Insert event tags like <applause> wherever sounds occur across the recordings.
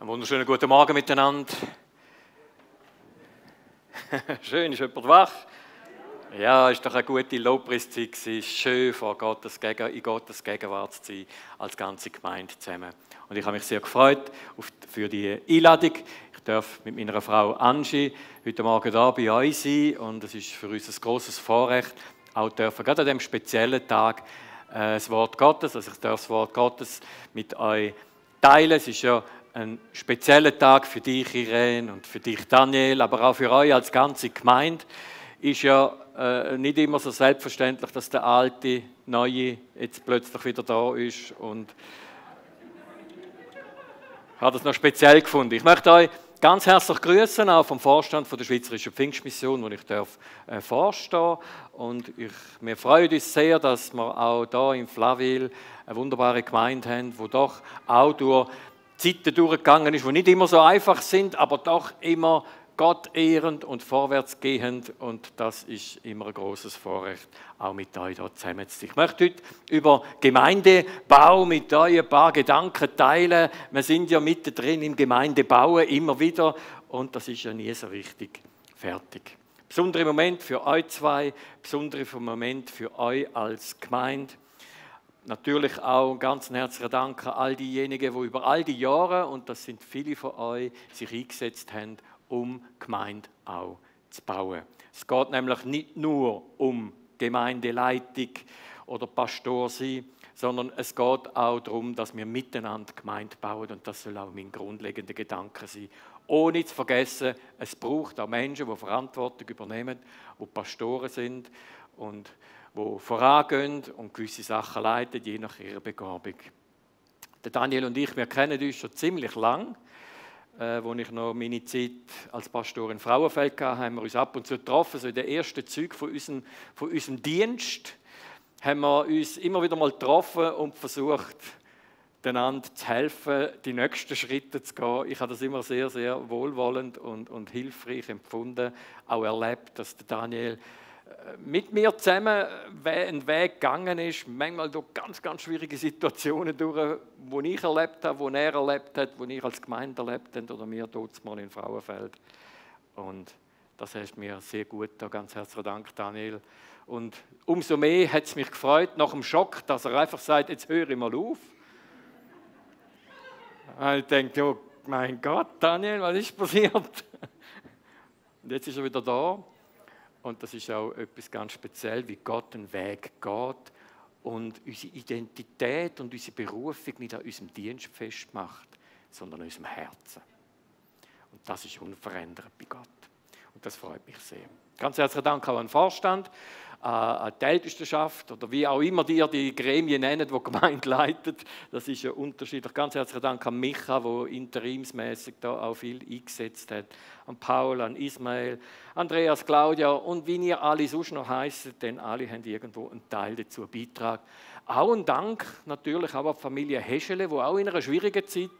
Einen wunderschönen guten Morgen miteinander. <laughs> Schön, ist jemand wach? Ja, ist doch eine gute Lobpreiszeit. Schön, vor Gottes Gegen in Gottes Gegenwart zu sein, als ganze Gemeinde zusammen. Und ich habe mich sehr gefreut für die Einladung. Ich darf mit meiner Frau Angie heute Morgen da bei euch sein und es ist für uns ein großes Vorrecht, auch dürfen, gerade an diesem speziellen Tag, äh, das Wort Gottes, also ich darf das Wort Gottes mit euch teilen. Es ist ja ein spezieller Tag für dich, Irene, und für dich, Daniel, aber auch für euch als ganze Gemeinde. Ist ja äh, nicht immer so selbstverständlich, dass der alte, neue jetzt plötzlich wieder da ist und ich habe das noch speziell gefunden. Ich möchte euch ganz herzlich grüßen, auch vom Vorstand von der Schweizerischen Pfingstmission, wo ich darf, äh, vorstehen Und ich, wir freuen uns sehr, dass wir auch hier in Flaville eine wunderbare Gemeinde haben, wo doch auch durch Zeiten durchgegangen ist, die nicht immer so einfach sind, aber doch immer Gott ehrend und vorwärtsgehend. Und das ist immer ein großes Vorrecht, auch mit euch hier zusammen zu. Ich möchte heute über Gemeindebau mit euch ein paar Gedanken teilen. Wir sind ja mittendrin im Gemeindebau immer wieder und das ist ja nie so richtig fertig. Besonderer Moment für euch zwei, besonderer Moment für euch als Gemeinde. Natürlich auch einen ganz herzlichen Dank an all diejenigen, die über all die Jahre, und das sind viele von euch, sich eingesetzt haben, um Gemeinde auch zu bauen. Es geht nämlich nicht nur um Gemeindeleitung oder Pastor sein, sondern es geht auch darum, dass wir miteinander Gemeinde bauen und das soll auch mein grundlegender Gedanke sein. Ohne zu vergessen, es braucht auch Menschen, die Verantwortung übernehmen, die Pastoren sind und die vorangehen und gewisse Sachen leiten, je nach ihrer Begabung. Der Daniel und ich, wir kennen uns schon ziemlich lang äh, als ich noch meine Zeit als Pastor in Frauenfeld hatte, haben wir uns ab und zu getroffen. So in den ersten Zügen von unserem, von unserem Dienst haben wir uns immer wieder mal getroffen und versucht, einander zu helfen, die nächsten Schritte zu gehen. Ich habe das immer sehr, sehr wohlwollend und, und hilfreich empfunden, auch erlebt, dass der Daniel mit mir zusammen einen Weg gegangen ist, manchmal durch ganz, ganz schwierige Situationen durch, die ich erlebt habe, die er erlebt hat, die ich als Gemeinde erlebt habe oder mir dort mal in Frauenfeld. Und das hast mir sehr gut da. Ganz herzlichen Dank, Daniel. Und umso mehr hat es mich gefreut, nach dem Schock, dass er einfach sagt, jetzt höre ich mal auf. Und ich denke, oh mein Gott, Daniel, was ist passiert? <laughs> Und jetzt ist er wieder da. Und das ist auch etwas ganz speziell, wie Gott den Weg geht und unsere Identität und unsere Berufung nicht an unserem Dienst festmacht, sondern an unserem Herzen. Und das ist unverändert bei Gott. Und das freut mich sehr. Ganz herzlichen Dank auch an den Vorstand, an die Ältestenschaft oder wie auch immer ihr die Gremien nennt, die die Gemeinde <laughs> leitet. Das ist ja unterschiedlich. Ganz herzlichen Dank an Micha, der interimsmäßig da auch viel eingesetzt hat. An Paul, an Ismael, Andreas, Claudia und wie ihr alle sonst noch heißt, denn alle haben irgendwo einen Teil dazu beitragen. Auch ein Dank natürlich auch an die Familie Heschele, die auch in einer schwierigen Zeit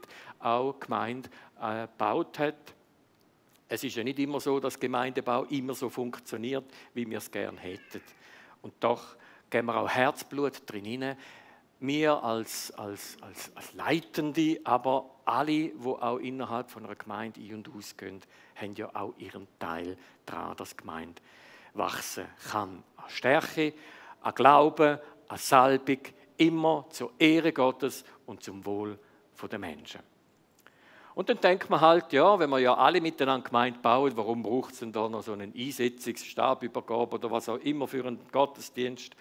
auch Gemeinde äh, gebaut hat es ist ja nicht immer so, dass Gemeindebau immer so funktioniert, wie wir es gerne hätten. Und doch geben wir auch Herzblut drin Wir als, als, als, als Leitende, aber alle, die auch innerhalb von einer Gemeinde ein- und ausgehen, haben ja auch ihren Teil daran, dass die Gemeinde wachsen kann. An Stärke, an Glauben, an Salbung, immer zur Ehre Gottes und zum Wohl der Menschen. Und dann denkt man halt, ja, wenn wir ja alle miteinander gemeint bauen, warum braucht es denn da noch so einen Einsetzungsstabübergabe oder was auch immer für einen Gottesdienst,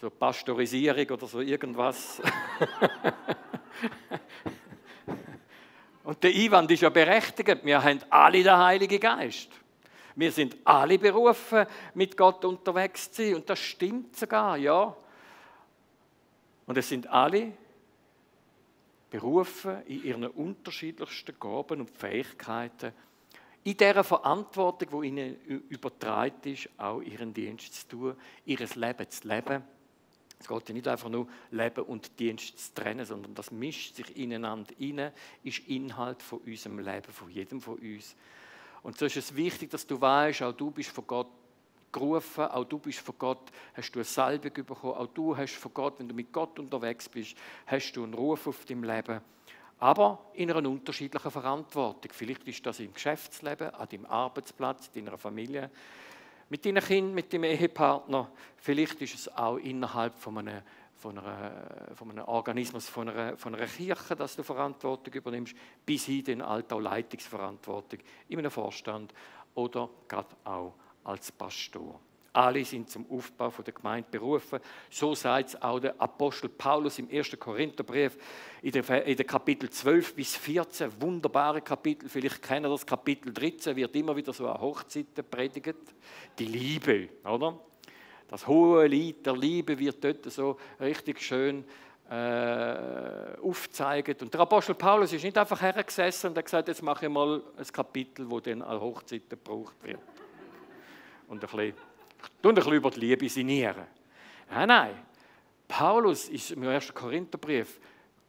so Pastorisierung oder so irgendwas. <laughs> Und der Einwand ist ja berechtigt, wir haben alle den Heiligen Geist. Wir sind alle berufen, mit Gott unterwegs zu sein. Und das stimmt sogar, ja. Und es sind alle berufen, in ihren unterschiedlichsten Gaben und Fähigkeiten, in dieser Verantwortung, die ihnen übertragen ist, auch ihren Dienst zu tun, ihres Leben zu leben. Es geht ja nicht einfach nur Leben und Dienst zu trennen, sondern das mischt sich ineinander rein, ist Inhalt von unserem Leben, von jedem von uns. Und so ist es wichtig, dass du weißt, auch du bist von Gott gerufen, auch du bist von Gott, hast du eine Salbung bekommen, auch du hast von Gott, wenn du mit Gott unterwegs bist, hast du einen Ruf auf deinem Leben. aber in einer unterschiedlichen Verantwortung. Vielleicht ist das im Geschäftsleben, an deinem Arbeitsplatz, in deiner Familie, mit deinen Kindern, mit deinem Ehepartner. Vielleicht ist es auch innerhalb von einem, von einer, von einem Organismus, von einer, von einer Kirche, dass du Verantwortung übernimmst, bis hin in auch Leitungsverantwortung in einem Vorstand oder gerade auch als Pastor. Alle sind zum Aufbau der Gemeinde berufen. So sagt es auch der Apostel Paulus im 1. Korintherbrief in der, in Kapitel 12 bis 14. Wunderbare Kapitel. Vielleicht kennen das Kapitel 13, wird immer wieder so an Hochzeiten predigt. Die Liebe, oder? Das hohe Lied der Liebe wird dort so richtig schön äh, aufgezeigt. Und der Apostel Paulus ist nicht einfach hergesessen und hat gesagt, jetzt mache ich mal ein Kapitel, wo dann an Hochzeiten gebraucht wird. Und ein bisschen tun ein bisschen über die Liebe sinnieren. Nein, nein. Paulus ist im 1. Korintherbrief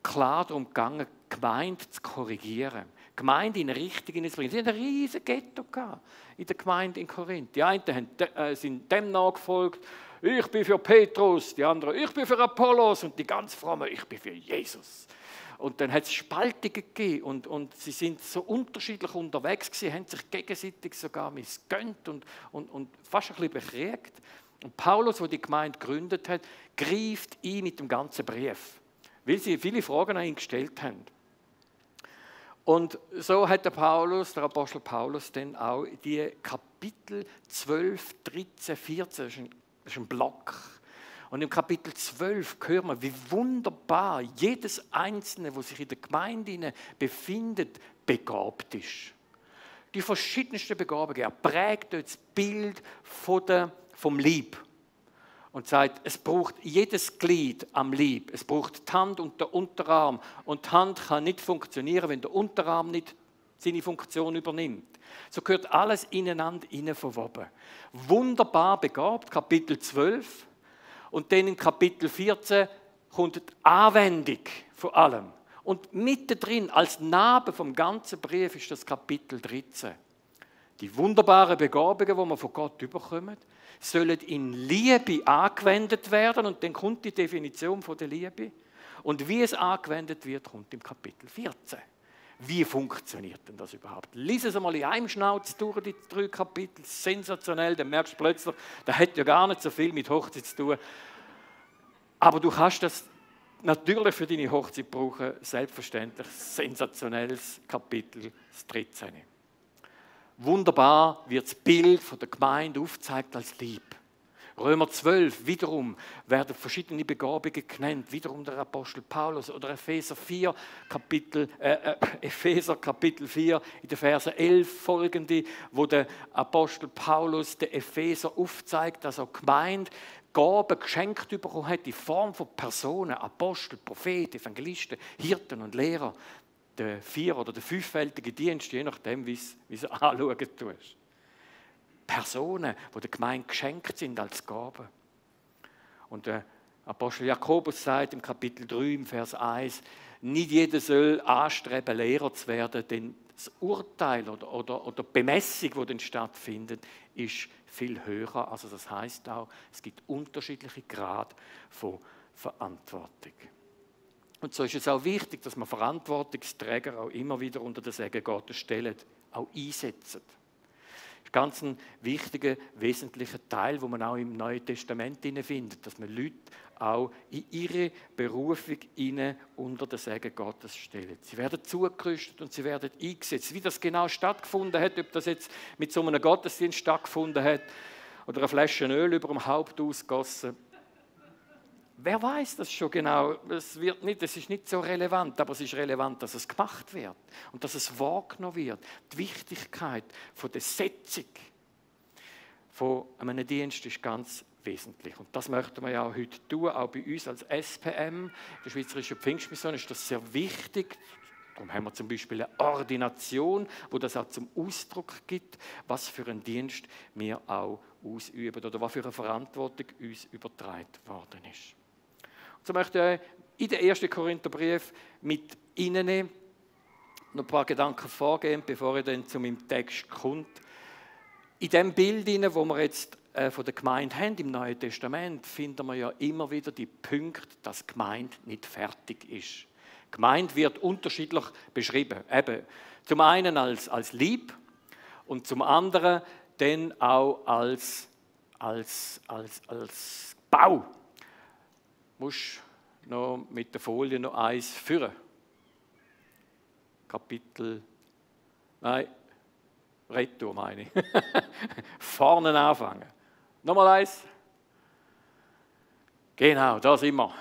klar darum gegangen, die Gemeinde zu korrigieren. Die Gemeinde in Richtung zu bringen. Sie hatten ein riesiges Ghetto in der Gemeinde in Korinth. Die einen äh, sind dem nachgefolgt, ich bin für Petrus, die anderen, ich bin für Apollos und die ganz frommen, ich bin für Jesus. Und dann hat es Spaltungen gegeben und, und sie sind so unterschiedlich unterwegs gewesen, haben sich gegenseitig sogar missgönnt und, und, und fast ein bisschen bekriegt. Und Paulus, der die Gemeinde gegründet hat, greift ein mit dem ganzen Brief, weil sie viele Fragen an ihn gestellt haben. Und so hat der Paulus, der Apostel Paulus, dann auch die Kapitel 12, 13, 14, das ist ein, das ist ein Block, und im Kapitel 12 hören wir, wie wunderbar jedes Einzelne, wo sich in der Gemeinde befindet, begabt ist. Die verschiedensten Begabungen. Er prägt das Bild vom Lieb und sagt, es braucht jedes Glied am Lieb. Es braucht die Hand und der Unterarm. Und die Hand kann nicht funktionieren, wenn der Unterarm nicht seine Funktion übernimmt. So gehört alles ineinander innen verwoben. Wunderbar begabt, Kapitel 12. Und dann in Kapitel 14 kommt die Anwendung von allem. Und mittendrin, als Narbe vom ganzen Brief, ist das Kapitel 13. Die wunderbaren Begabungen, die wir von Gott überkommen, sollen in Liebe angewendet werden. Und dann kommt die Definition von der Liebe. Und wie es angewendet wird, kommt im Kapitel 14. Wie funktioniert denn das überhaupt? Lies es einmal in einem Schnauz durch, die drei Kapitel. Sensationell, dann merkst du plötzlich, da hat ja gar nicht so viel mit Hochzeit zu tun. Aber du kannst das natürlich für deine Hochzeit brauchen, selbstverständlich. Sensationelles Kapitel, das 13. Wunderbar wird das Bild von der Gemeinde aufgezeigt als Lieb. Römer 12, wiederum werden verschiedene Begabungen genannt, wiederum der Apostel Paulus oder Epheser 4, Kapitel, äh, äh, Epheser Kapitel 4, in den Versen 11 folgende, wo der Apostel Paulus der Epheser aufzeigt, dass er Gemeinde Gaben geschenkt bekommen hat, in Form von Personen, Apostel, Propheten, Evangelisten, Hirten und Lehrer, der vier- oder der fünffältige Dienst, je nachdem, wie es anschauen tust. Personen, die der Gemeinde geschenkt sind als Gabe. Und der Apostel Jakobus sagt im Kapitel 3, im Vers 1, nicht jeder soll anstreben, Lehrer zu werden, denn das Urteil oder, oder, oder Bemessung, die dann stattfindet, ist viel höher. Also das heißt auch, es gibt unterschiedliche Grade von Verantwortung. Und so ist es auch wichtig, dass man Verantwortungsträger auch immer wieder unter den Segen Gottes stellen, auch einsetzen ist ganz ein wichtiger, wesentlicher Teil, wo man auch im Neuen Testament findet, dass man Leute auch in ihre Berufung unter den Segen Gottes stellen. Sie werden zugerüstet und sie werden eingesetzt. Wie das genau stattgefunden hat, ob das jetzt mit so einem Gottesdienst stattgefunden hat oder eine Flasche Öl über dem Haupt ausgossen, Wer weiß das schon genau? Es, wird nicht, es ist nicht so relevant, aber es ist relevant, dass es gemacht wird und dass es wahrgenommen wird. Die Wichtigkeit von der Setzung von einem Dienst ist ganz wesentlich. Und das möchten wir ja auch heute tun, auch bei uns als SPM, der Schweizerischen Pfingstmission, ist das sehr wichtig. Darum haben wir zum Beispiel eine Ordination, wo das auch zum Ausdruck gibt, was für einen Dienst wir auch ausüben oder was für eine Verantwortung uns übertragen worden ist. So möchte ich in den ersten Korintherbrief mit Ihnen noch ein paar Gedanken vorgehen, bevor ich dann zu meinem Text kommt. In dem Bild, wo wir jetzt äh, von der Gemeinde haben, im Neuen Testament, finden wir ja immer wieder die Punkte, dass die Gemeinde nicht fertig ist. Gemeinde wird unterschiedlich beschrieben. Eben zum einen als, als lieb und zum anderen dann auch als, als, als, als Bau. Musst noch mit der Folie noch eins führen. Kapitel, nein, Retour meine ich. <laughs> Vorne anfangen. Nochmal eins. Genau, da sind wir.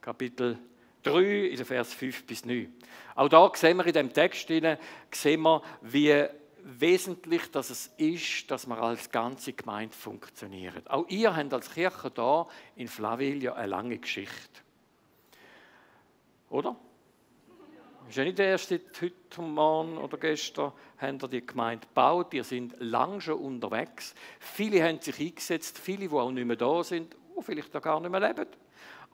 Kapitel 3, in den Vers 5 bis 9. Auch da sehen wir in dem Text, sehen wir, wie wesentlich dass es ist, dass wir als ganze Gemeinde funktionieren. Auch ihr habt als Kirche da in Flaville eine lange Geschichte. Oder? ist ja nicht erst heute Morgen oder gestern haben ihr die Gemeinde gebaut. Ihr sind lang schon unterwegs. Viele haben sich eingesetzt, viele, die auch nicht mehr da sind, die vielleicht da gar nicht mehr leben.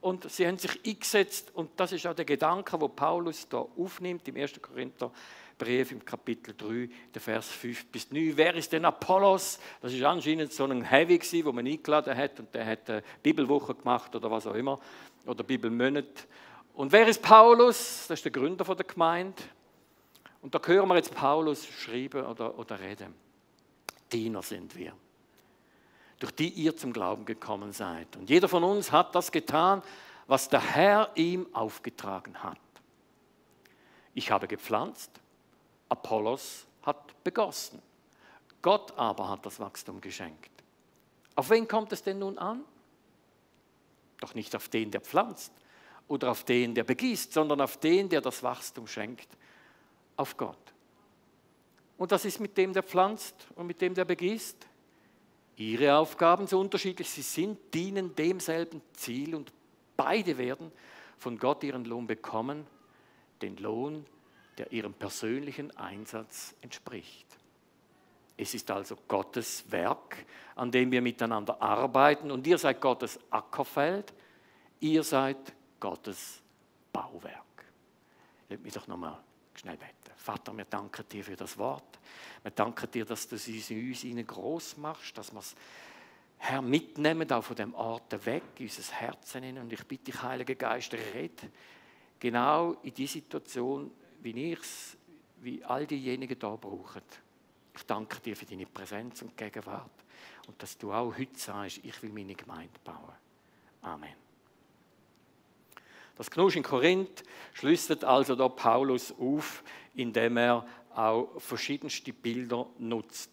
Und sie haben sich eingesetzt und das ist auch der Gedanke, wo Paulus da aufnimmt im 1. Korinther Brief im Kapitel 3, der Vers 5 bis 9. Wer ist denn Apollos? Das ist anscheinend so ein Heavy gewesen, wo man eingeladen hat und der hat eine Bibelwoche gemacht oder was auch immer oder Bibelmonat. Und wer ist Paulus? Das ist der Gründer der Gemeinde. Und da hören wir jetzt Paulus schreiben oder, oder reden. Diener sind wir, durch die ihr zum Glauben gekommen seid. Und jeder von uns hat das getan, was der Herr ihm aufgetragen hat. Ich habe gepflanzt, Apollos hat begossen. Gott aber hat das Wachstum geschenkt. Auf wen kommt es denn nun an? Doch nicht auf den, der pflanzt, oder auf den, der begießt, sondern auf den, der das Wachstum schenkt, auf Gott. Und das ist mit dem, der pflanzt und mit dem, der begießt. Ihre Aufgaben, so unterschiedlich sie sind, dienen demselben Ziel und beide werden von Gott ihren Lohn bekommen, den Lohn, der ihrem persönlichen Einsatz entspricht. Es ist also Gottes Werk, an dem wir miteinander arbeiten und ihr seid Gottes Ackerfeld, ihr seid Gottes Bauwerk. Lass mich doch nochmal schnell beten. Vater, wir danken dir für das Wort. Wir danken dir, dass du es in uns ihnen groß machst, dass wir es, Herr, mitnehmen, auch von dem Ort weg, in unser Herzen hin. Und ich bitte dich, Heiliger Geist, red genau in die Situation, wie ich es, wie all diejenigen da brauchen. Ich danke dir für deine Präsenz und Gegenwart und dass du auch heute sagst, ich will meine Gemeinde bauen. Amen. Das Knusch in Korinth schlüsselt also da Paulus auf, indem er auch verschiedenste Bilder nutzt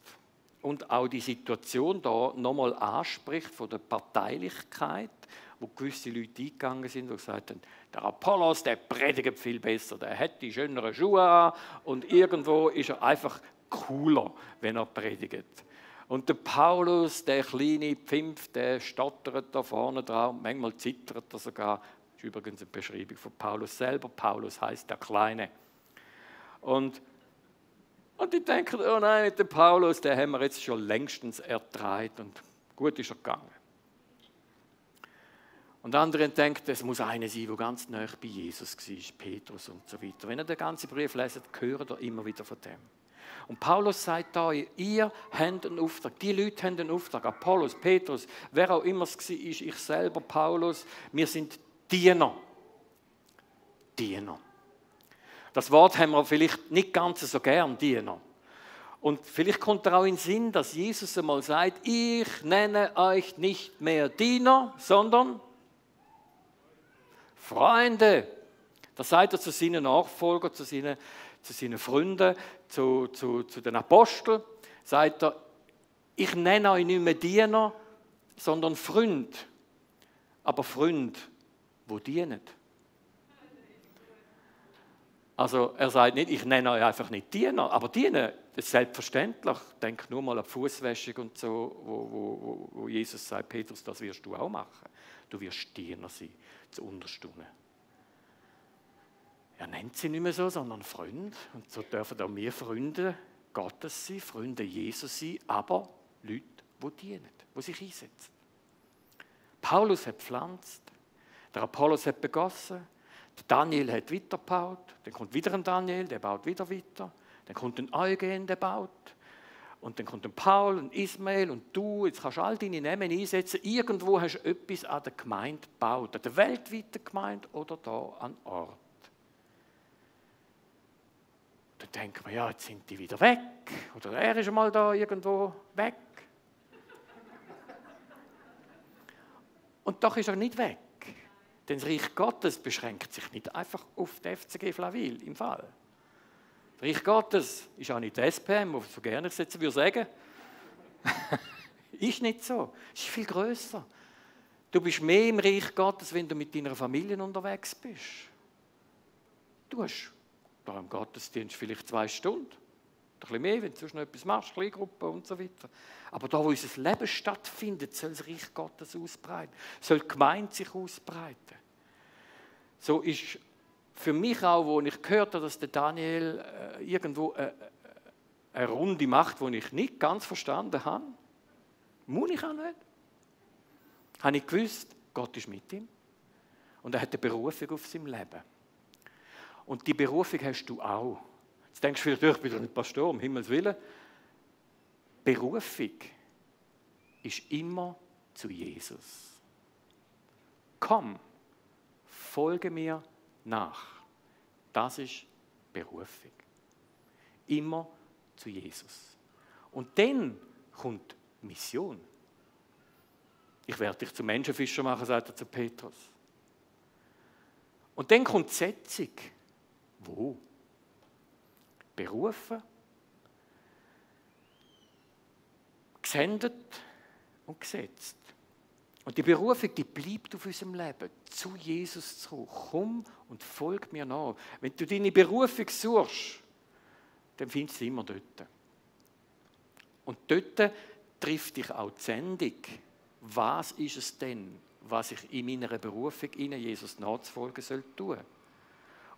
und auch die Situation da nochmal anspricht von der Parteilichkeit, wo gewisse Leute eingegangen sind und gesagt haben, der Apollos, der predigt viel besser, der hat die schöneren Schuhe an und irgendwo ist er einfach cooler, wenn er predigt. Und der Paulus, der kleine Pfimpf, der stottert da vorne dran, manchmal zittert er sogar, das ist übrigens eine Beschreibung von Paulus selber. Paulus heißt der Kleine. Und, und die denken, oh nein, mit dem Paulus, der haben wir jetzt schon längstens ertreibt und gut ist er gegangen. Und andere denken, es muss einer sein, der ganz nah bei Jesus war, Petrus und so weiter. Wenn ihr den ganzen Brief leset, hört ihr immer wieder von dem. Und Paulus sagt da, ihr habt einen Auftrag, die Leute haben einen Auftrag, Apollos, Petrus, wer auch immer es war, ich selber, Paulus, wir sind Diener. Diener. Das Wort haben wir vielleicht nicht ganz so gern, Diener. Und vielleicht kommt auch in den Sinn, dass Jesus einmal sagt, ich nenne euch nicht mehr Diener, sondern Freunde. Das sagt er zu seinen Nachfolgern, zu seinen, zu seinen Freunden, zu, zu, zu den Aposteln. Sagt er, ich nenne euch nicht mehr Diener, sondern Freund. Aber Freund wo dienen. Also er sagt nicht, ich nenne euch einfach nicht Diener, aber dienen, das ist selbstverständlich. Denk nur mal an die Fußwäschung und so, wo, wo, wo Jesus sagt, Petrus, das wirst du auch machen. Du wirst Diener sein, zu Unterstunden. Er nennt sie nicht mehr so, sondern Freund. Und so dürfen auch wir Freunde Gottes sein, Freunde Jesus sein, aber Leute, die dienen, die sich einsetzen. Paulus hat pflanzt, der Apollos hat begossen, der Daniel hat weitergebaut, dann kommt wieder ein Daniel, der baut wieder weiter, dann kommt ein Eugen, der baut, und dann kommt Paul und Ismael und du, jetzt kannst du all deine Namen einsetzen. Irgendwo hast du etwas an der Gemeinde gebaut, an der weltweiten Gemeinde oder da an Ort. Dann denkt man, ja, jetzt sind die wieder weg. Oder er ist mal da irgendwo weg. Und doch ist er nicht weg. Denn das Reich Gottes beschränkt sich nicht einfach auf die FCG Flaville im Fall. Reich Gottes ist auch nicht die SPM, wo so gerne ich jetzt würde sagen. <laughs> ist nicht so. Es ist viel größer. Du bist mehr im Reich Gottes, wenn du mit deiner Familie unterwegs bist. Du hast da im Gottesdienst vielleicht zwei Stunden. Ein bisschen mehr, wenn du sonst noch etwas machst, Kleingruppe und so weiter. Aber da, wo unser Leben stattfindet, soll das Reich Gottes ausbreiten. Soll die Gemeinde sich ausbreiten. So ist für mich auch, wo ich gehört habe, dass der Daniel äh, irgendwo äh, äh eine Runde macht, die ich nicht ganz verstanden habe. Muss ich auch nicht. Habe ich gewusst, Gott ist mit ihm. Und er hat eine Berufung auf seinem Leben. Und die Berufung hast du auch. Jetzt denkst du vielleicht, ich bin doch nicht Pastor, um Himmels Willen. Berufung ist immer zu Jesus. Komm, folge mir nach. Das ist Berufung. Immer zu Jesus. Und dann kommt Mission. Ich werde dich zum Menschenfischer machen, sagt er zu Petrus. Und dann kommt die Setzung. Wo? Berufen, gesendet und gesetzt. Und die Berufung, die bleibt auf unserem Leben, zu Jesus zurück. Komm und folg mir nach. Wenn du deine Berufung suchst, dann findest du sie immer dort. Und dort trifft dich auch die Sendung. Was ist es denn, was ich in meiner Berufung, Ihnen Jesus nachzufolgen soll tun?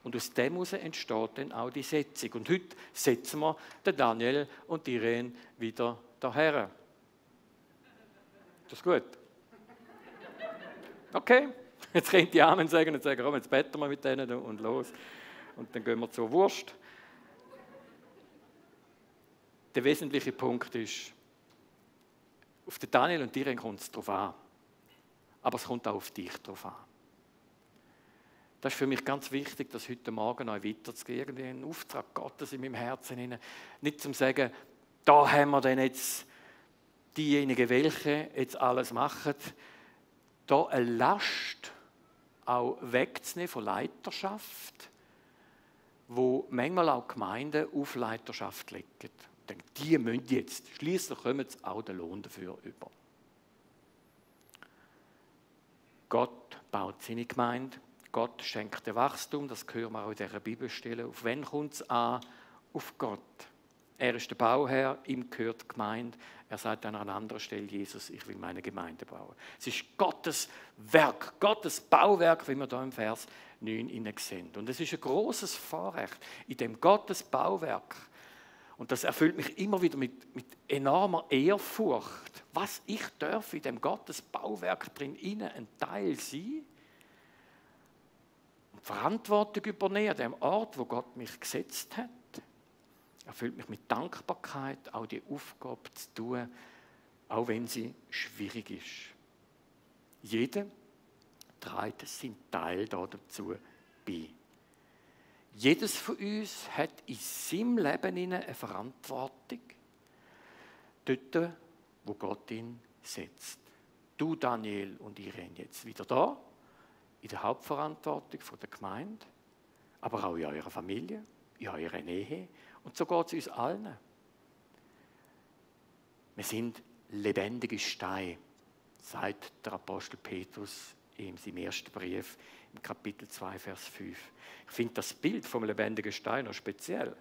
Und aus dem heraus entsteht dann auch die Setzung. Und heute setzen wir den Daniel und Irene wieder daher. Ist das gut? Okay, <laughs> jetzt könnt die Amen sagen und sagen, komm, jetzt beten wir mit denen und los. Und dann gehen wir zur Wurst. Der wesentliche Punkt ist, auf den Daniel und dir kommt es drauf an. Aber es kommt auch auf dich drauf an. Das ist für mich ganz wichtig, das heute Morgen euch weiterzugeben. Irgendwie einen Auftrag Gottes in meinem Herzen. Nicht zum sagen, da haben wir dann jetzt diejenigen, welche jetzt alles machen, da eine Last auch wegzunehmen von Leiterschaft, wo manchmal auch Gemeinden auf Leiterschaft legen. Denke, die müssen jetzt, schließlich kommen sie auch den Lohn dafür über. Gott baut seine Gemeinde, Gott schenkt den Wachstum, das hören wir auch in dieser Bibelstelle. Auf wen kommt es an? Auf Gott. Er ist der Bauherr, ihm gehört die Gemeinde. Er sagt an einer anderen Stelle, Jesus, ich will meine Gemeinde bauen. Es ist Gottes Werk, Gottes Bauwerk, wie wir da im Vers 9 sehen. Und es ist ein großes Vorrecht, in dem Gottes Bauwerk, und das erfüllt mich immer wieder mit, mit enormer Ehrfurcht, was ich darf in dem Gottes Bauwerk drin innen ein Teil sein und Verantwortung übernehmen an dem Ort, wo Gott mich gesetzt hat erfüllt mich mit Dankbarkeit, auch die Aufgabe zu tun, auch wenn sie schwierig ist. Jeder trägt seinen Teil dazu bei. Jedes von uns hat in seinem Leben eine Verantwortung, dort, wo Gott ihn setzt. Du, Daniel und Irene, jetzt wieder da, in der Hauptverantwortung der Gemeinde, aber auch in eurer Familie, in eurer Nähe und so geht es uns allen. Wir sind lebendige Steine, sagt der Apostel Petrus in seinem ersten Brief im Kapitel 2, Vers 5. Ich finde das Bild vom lebendigen Stein noch speziell.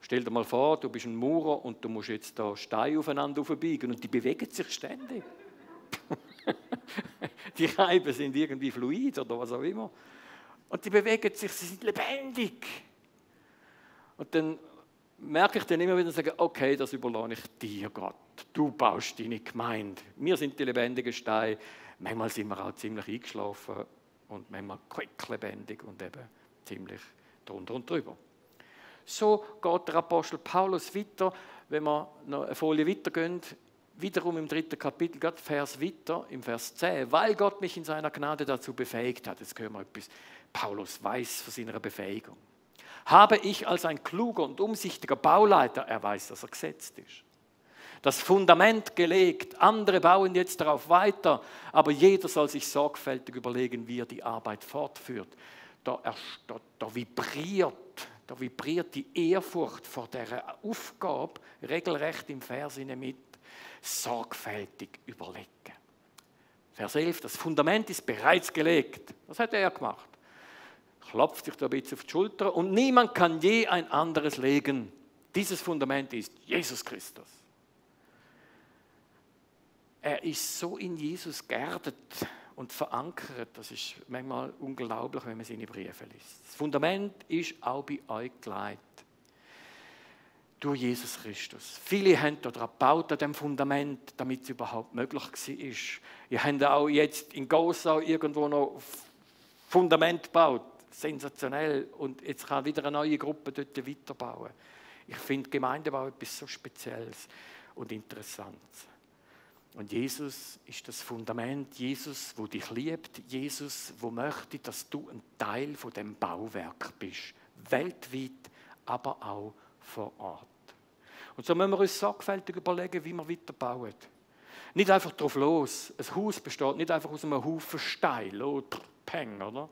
Stell dir mal vor, du bist ein Maurer und du musst jetzt da Steine aufeinander aufbiegen und die bewegen sich ständig. <laughs> die Reiben sind irgendwie fluid oder was auch immer. Und die bewegen sich, sie sind lebendig. Und dann merke ich dann immer wieder und sage, okay, das überlasse ich dir, Gott. Du baust deine Gemeinde. Wir sind die lebendigen Steine. Manchmal sind wir auch ziemlich eingeschlafen und manchmal quicklebendig und eben ziemlich drunter und drüber. So geht der Apostel Paulus weiter, wenn wir noch eine Folie weitergehen, wiederum im dritten Kapitel, gerade Vers weiter, im Vers 10, weil Gott mich in seiner Gnade dazu befähigt hat. Jetzt hören wir etwas. Paulus weiß von seiner Befähigung habe ich als ein kluger und umsichtiger Bauleiter, er weiß, dass er gesetzt ist, das Fundament gelegt, andere bauen jetzt darauf weiter, aber jeder soll sich sorgfältig überlegen, wie er die Arbeit fortführt. Da, da, da vibriert, da vibriert die Ehrfurcht vor der Aufgabe regelrecht im Vers mit, sorgfältig überlegen. Vers 11, das Fundament ist bereits gelegt. Was hat er gemacht? Klopft sich da ein bisschen auf die Schulter und niemand kann je ein anderes legen. Dieses Fundament ist Jesus Christus. Er ist so in Jesus geerdet und verankert, das ist manchmal unglaublich, wenn man seine Briefe liest. Das Fundament ist auch bei euch gelegt. Durch Jesus Christus. Viele haben daran gebaut, an dem Fundament, damit es überhaupt möglich war. Ihr habt auch jetzt in Gosau irgendwo noch Fundament gebaut. Sensationell. Und jetzt kann wieder eine neue Gruppe dort weiterbauen. Ich finde Gemeindebau etwas so Spezielles und Interessantes. Und Jesus ist das Fundament, Jesus, wo dich liebt, Jesus, wo möchte, dass du ein Teil von dem Bauwerk bist, weltweit, aber auch vor Ort. Und so müssen wir uns sorgfältig überlegen, wie wir weiter bauen. Nicht einfach drauf los. Ein Haus besteht nicht einfach aus einem Haufen Stein, oh, peng, oder?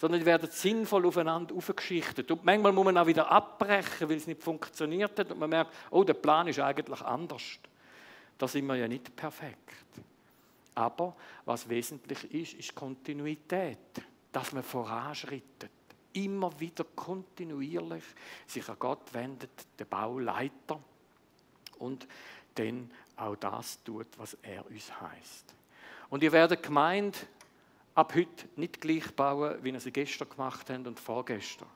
Sondern die werden sinnvoll aufeinander aufgeschichtet. Und manchmal muss man auch wieder abbrechen, weil es nicht funktioniert hat und man merkt, oh, der Plan ist eigentlich anders. Da sind wir ja nicht perfekt. Aber was wesentlich ist, ist Kontinuität, dass man voranschrittet. Immer wieder kontinuierlich sich an Gott wendet, der Bauleiter, und dann auch das tut, was er uns heißt. Und ihr werdet gemeint, ab heute nicht gleich bauen, wie wir sie gestern gemacht haben und vorgestern.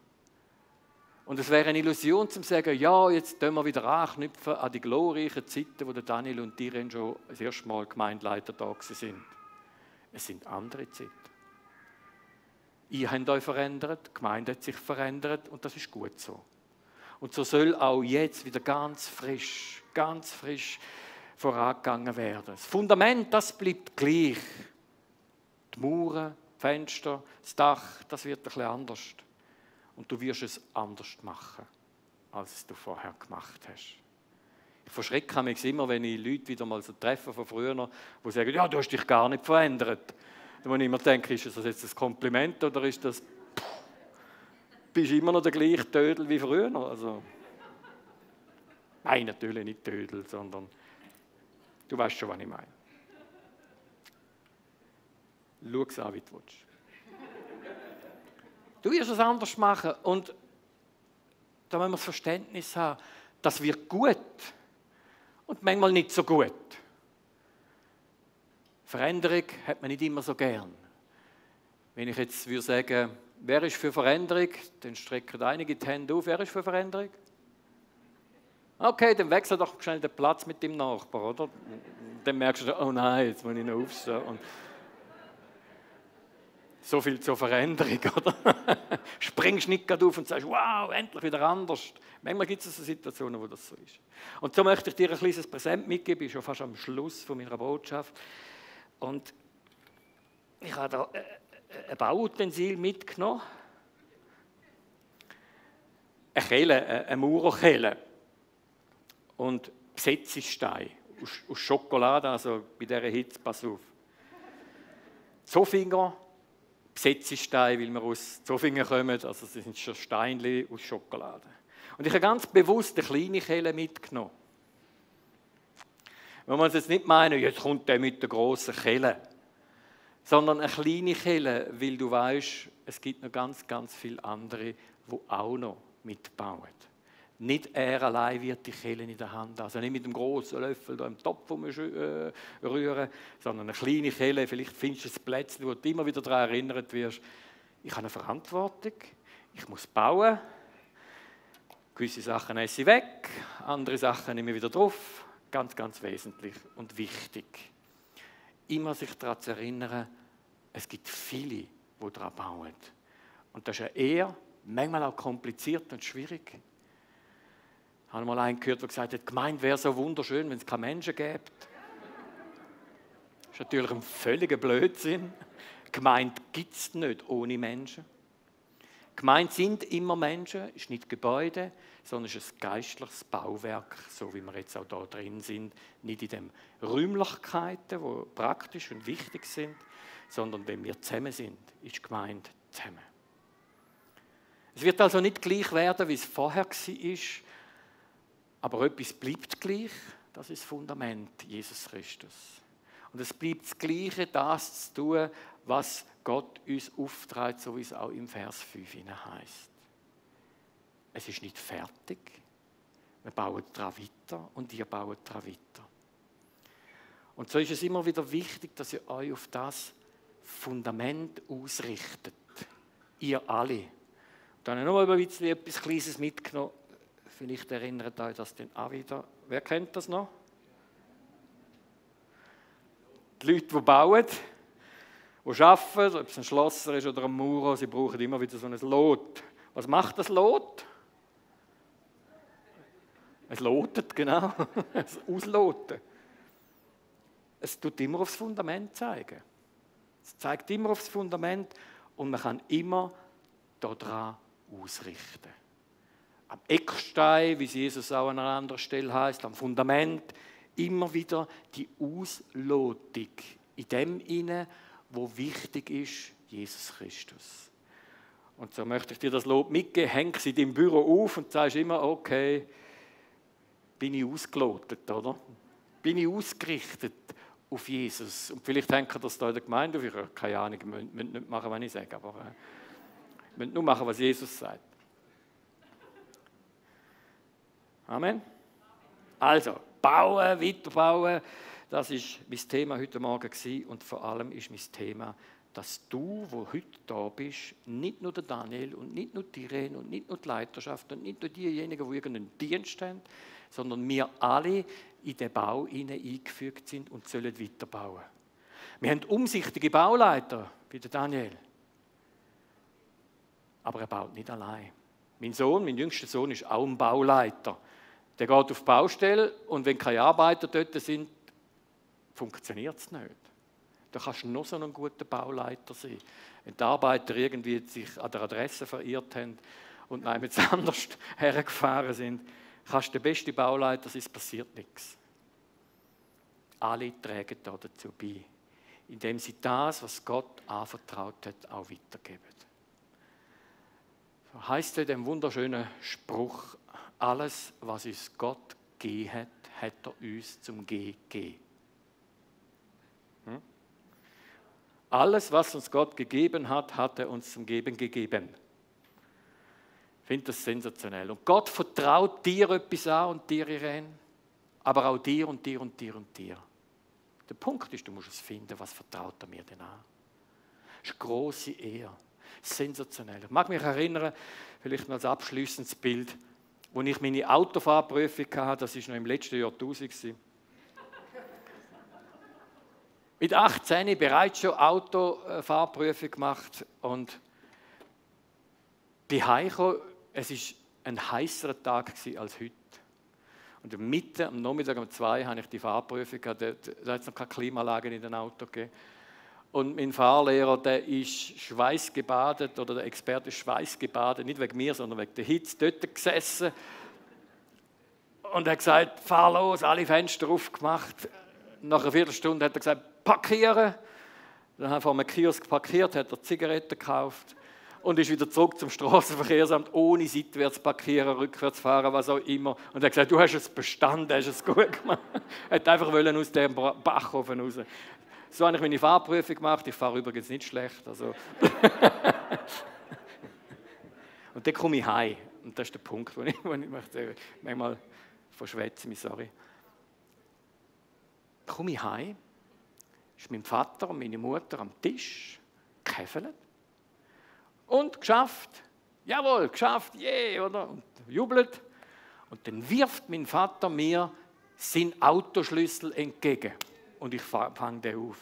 Und es wäre eine Illusion zu sagen, ja, jetzt tun wir wieder anknüpfen an die glorreichen Zeiten, wo Daniel und Diren schon das erste Mal Gemeindeleiter da sind. Es sind andere Zeiten. Ihr habt euch verändert, die Gemeinde hat sich verändert und das ist gut so. Und so soll auch jetzt wieder ganz frisch, ganz frisch vorangegangen werden. Das Fundament, das bleibt gleich. Die Mauern, die Fenster, das Dach, das wird ein bisschen anders und du wirst es anders machen, als du vorher gemacht hast. Ich verschrecke mich immer, wenn ich Leute wieder mal so treffe von früher, die sagen, ja, du hast dich gar nicht verändert. Da muss ich immer denken, ist das jetzt ein Kompliment oder ist das, pff, bist immer noch der gleiche Tödel wie früher? Also, nein, natürlich nicht Tödel, sondern du weißt schon, was ich meine. Schau es an, wie du willst. Du wirst es anders machen. Und da müssen wir das Verständnis haben, das wird gut und manchmal nicht so gut. Veränderung hat man nicht immer so gern. Wenn ich jetzt würde sagen, wer ist für Veränderung, dann strecken einige die Hände auf. Wer ist für Veränderung? Okay, dann wechsel doch schnell den Platz mit dem Nachbar, oder? Dann merkst du, oh nein, jetzt muss ich noch aufstehen. So viel zur Veränderung, <laughs> oder? Springst nicht gerade auf und sagst, wow, endlich wieder anders. Manchmal gibt es so Situationen, wo das so ist. Und so möchte ich dir ein kleines Präsent mitgeben, ich bin schon fast am Schluss von meiner Botschaft. Und ich habe da äh, äh, ein Bauutensil mitgenommen. Eine Kelle, äh, eine Maurerkelle. Und Besetzungsstein aus, Schokolade, also bei dieser Hitze, pass auf. Zofinger, Besetzesteine, weil wir aus Zofingen kommen, also das sind schon Steinchen aus Schokolade. Und ich habe ganz bewusst eine kleine Kelle mitgenommen. Wenn man jetzt nicht meinen, jetzt kommt der mit der großen Kelle, sondern eine kleine Kelle, weil du weißt, es gibt noch ganz, ganz viele andere, die auch noch mitbauen. Nicht er allein wird die Kelle in der Hand Also nicht mit dem großen Löffel da im Topf äh, rühren, sondern eine kleine Kelle. Vielleicht findest du ein Plätzchen, wo du immer wieder daran erinnert wirst. Ich habe eine Verantwortung. Ich muss bauen. Gewisse Sachen esse ich weg. Andere Sachen nehme ich wieder drauf. Ganz, ganz wesentlich und wichtig. Immer sich daran zu erinnern, es gibt viele, die daran bauen. Und das ist ja eher manchmal auch kompliziert und schwierig. Habe mal einen gehört, der gesagt hat, Gemeinde wäre so wunderschön, wenn es keine Menschen gäbe. Das ist natürlich ein völliger Blödsinn. Gemeinde gibt es nicht ohne Menschen. Gemeint sind immer Menschen, ist nicht Gebäude, sondern ist ein geistliches Bauwerk, so wie wir jetzt auch da drin sind. Nicht in den Räumlichkeiten, die praktisch und wichtig sind, sondern wenn wir zusammen sind, ist Gemeinde zusammen. Es wird also nicht gleich werden, wie es vorher war, aber etwas bleibt gleich, das ist das Fundament, Jesus Christus. Und es bleibt das Gleiche, das zu tun, was Gott uns aufträgt, so wie es auch im Vers 5 heißt. Es ist nicht fertig. Wir bauen daran weiter und ihr baut daran weiter. Und so ist es immer wieder wichtig, dass ihr euch auf das Fundament ausrichtet. Ihr alle. Dann habe ich mal ein bisschen etwas Kleines mitgenommen. Vielleicht erinnert euch das dann auch wieder. Wer kennt das noch? Die Leute, die bauen, die arbeiten, ob es ein Schlosser ist oder ein Maurer, sie brauchen immer wieder so ein Lot. Was macht das Lot? Es lotet, genau. <laughs> Es ausloten. Es tut immer aufs Fundament zeigen. Es zeigt immer aufs Fundament und man kann immer daran ausrichten. Am Eckstein, wie es Jesus auch an einer anderen Stelle heißt, am Fundament, immer wieder die Auslotung in dem inne, wo wichtig ist, Jesus Christus. Und so möchte ich dir das Lob mitgeben. Häng sie deinem Büro auf und sagst immer, okay, bin ich ausgelotet, oder? Bin ich ausgerichtet auf Jesus? Und vielleicht hängt das da in der Gemeinde. Ich habe keine Ahnung, muss nicht machen, was ich sage, aber äh, ich nur machen, was Jesus sagt. Amen. Also, bauen, weiterbauen, das ist mein Thema heute Morgen gewesen. und vor allem ist mein Thema, dass du, wo heute da bist, nicht nur der Daniel und nicht nur die Irene und nicht nur die Leiterschaft und nicht nur diejenigen, die irgendeinen Dienst haben, sondern wir alle in den Bau eingefügt sind und sollen weiterbauen. Wir haben umsichtige Bauleiter, wie der Daniel. Aber er baut nicht allein. Mein Sohn, mein jüngster Sohn, ist auch ein Bauleiter. Der geht auf die Baustelle und wenn keine Arbeiter dort sind, funktioniert es nicht. Da kannst du noch so ein guter Bauleiter sein. Wenn die Arbeiter irgendwie sich an der Adresse verirrt haben und jemand <laughs> anders hergefahren sind, kannst du der beste Bauleiter sein, es passiert nichts. Alle tragen da dazu bei, indem sie das, was Gott anvertraut hat, auch weitergeben. So heißt es in dem wunderschönen Spruch, alles, was uns Gott gegeben hat, hat er uns zum Gehen gegeben. Hm? Alles, was uns Gott gegeben hat, hat er uns zum Geben gegeben. Ich finde das sensationell. Und Gott vertraut dir etwas an und dir, Irene, aber auch dir und dir und dir und dir. Der Punkt ist, du musst es finden, was vertraut er mir denn an. Das ist eine grosse Ehre. Sensationell. Ich mag mich erinnern, vielleicht noch als abschließendes Bild, wo ich meine Autofahrprüfung hatte, das war noch im letzten Jahrtausend. Mit 18 bereits schon Autofahrprüfung gemacht und bin heimgekommen es war ein heißerer Tag als heute. Und mitten am Nachmittag um zwei hatte ich die Fahrprüfung. Da, da hat es noch keine Klimaanlage in den Auto gegeben. Und mein Fahrlehrer, der ist schweißgebadet, oder der Experte ist schweißgebadet, nicht wegen mir, sondern wegen der Hitze, dort gesessen. Und er hat gesagt, fahr los, alle Fenster aufgemacht. Nach einer Viertelstunde hat er gesagt, parkieren. Dann hat er vor einem Kiosk parkiert, hat er Zigaretten gekauft und ist wieder zurück zum Straßenverkehrsamt, ohne seitwärts parkieren, rückwärts fahren, was auch immer. Und er hat gesagt, du hast es bestanden, hast es gut gemacht. Er hat einfach aus dem Bachhofen raus. So habe ich meine Fahrprüfung gemacht. Ich fahre übrigens nicht schlecht. Also. <laughs> und dann komme ich heim. Und das ist der Punkt, wo ich, wo ich möchte, manchmal verschwätze mich, sorry. Komme ich heim, ist mein Vater und meine Mutter am Tisch, käfeln. Und geschafft. Jawohl, geschafft, je, yeah, oder? Und jubelt. Und dann wirft mein Vater mir seinen Autoschlüssel entgegen. Und ich fange den auf.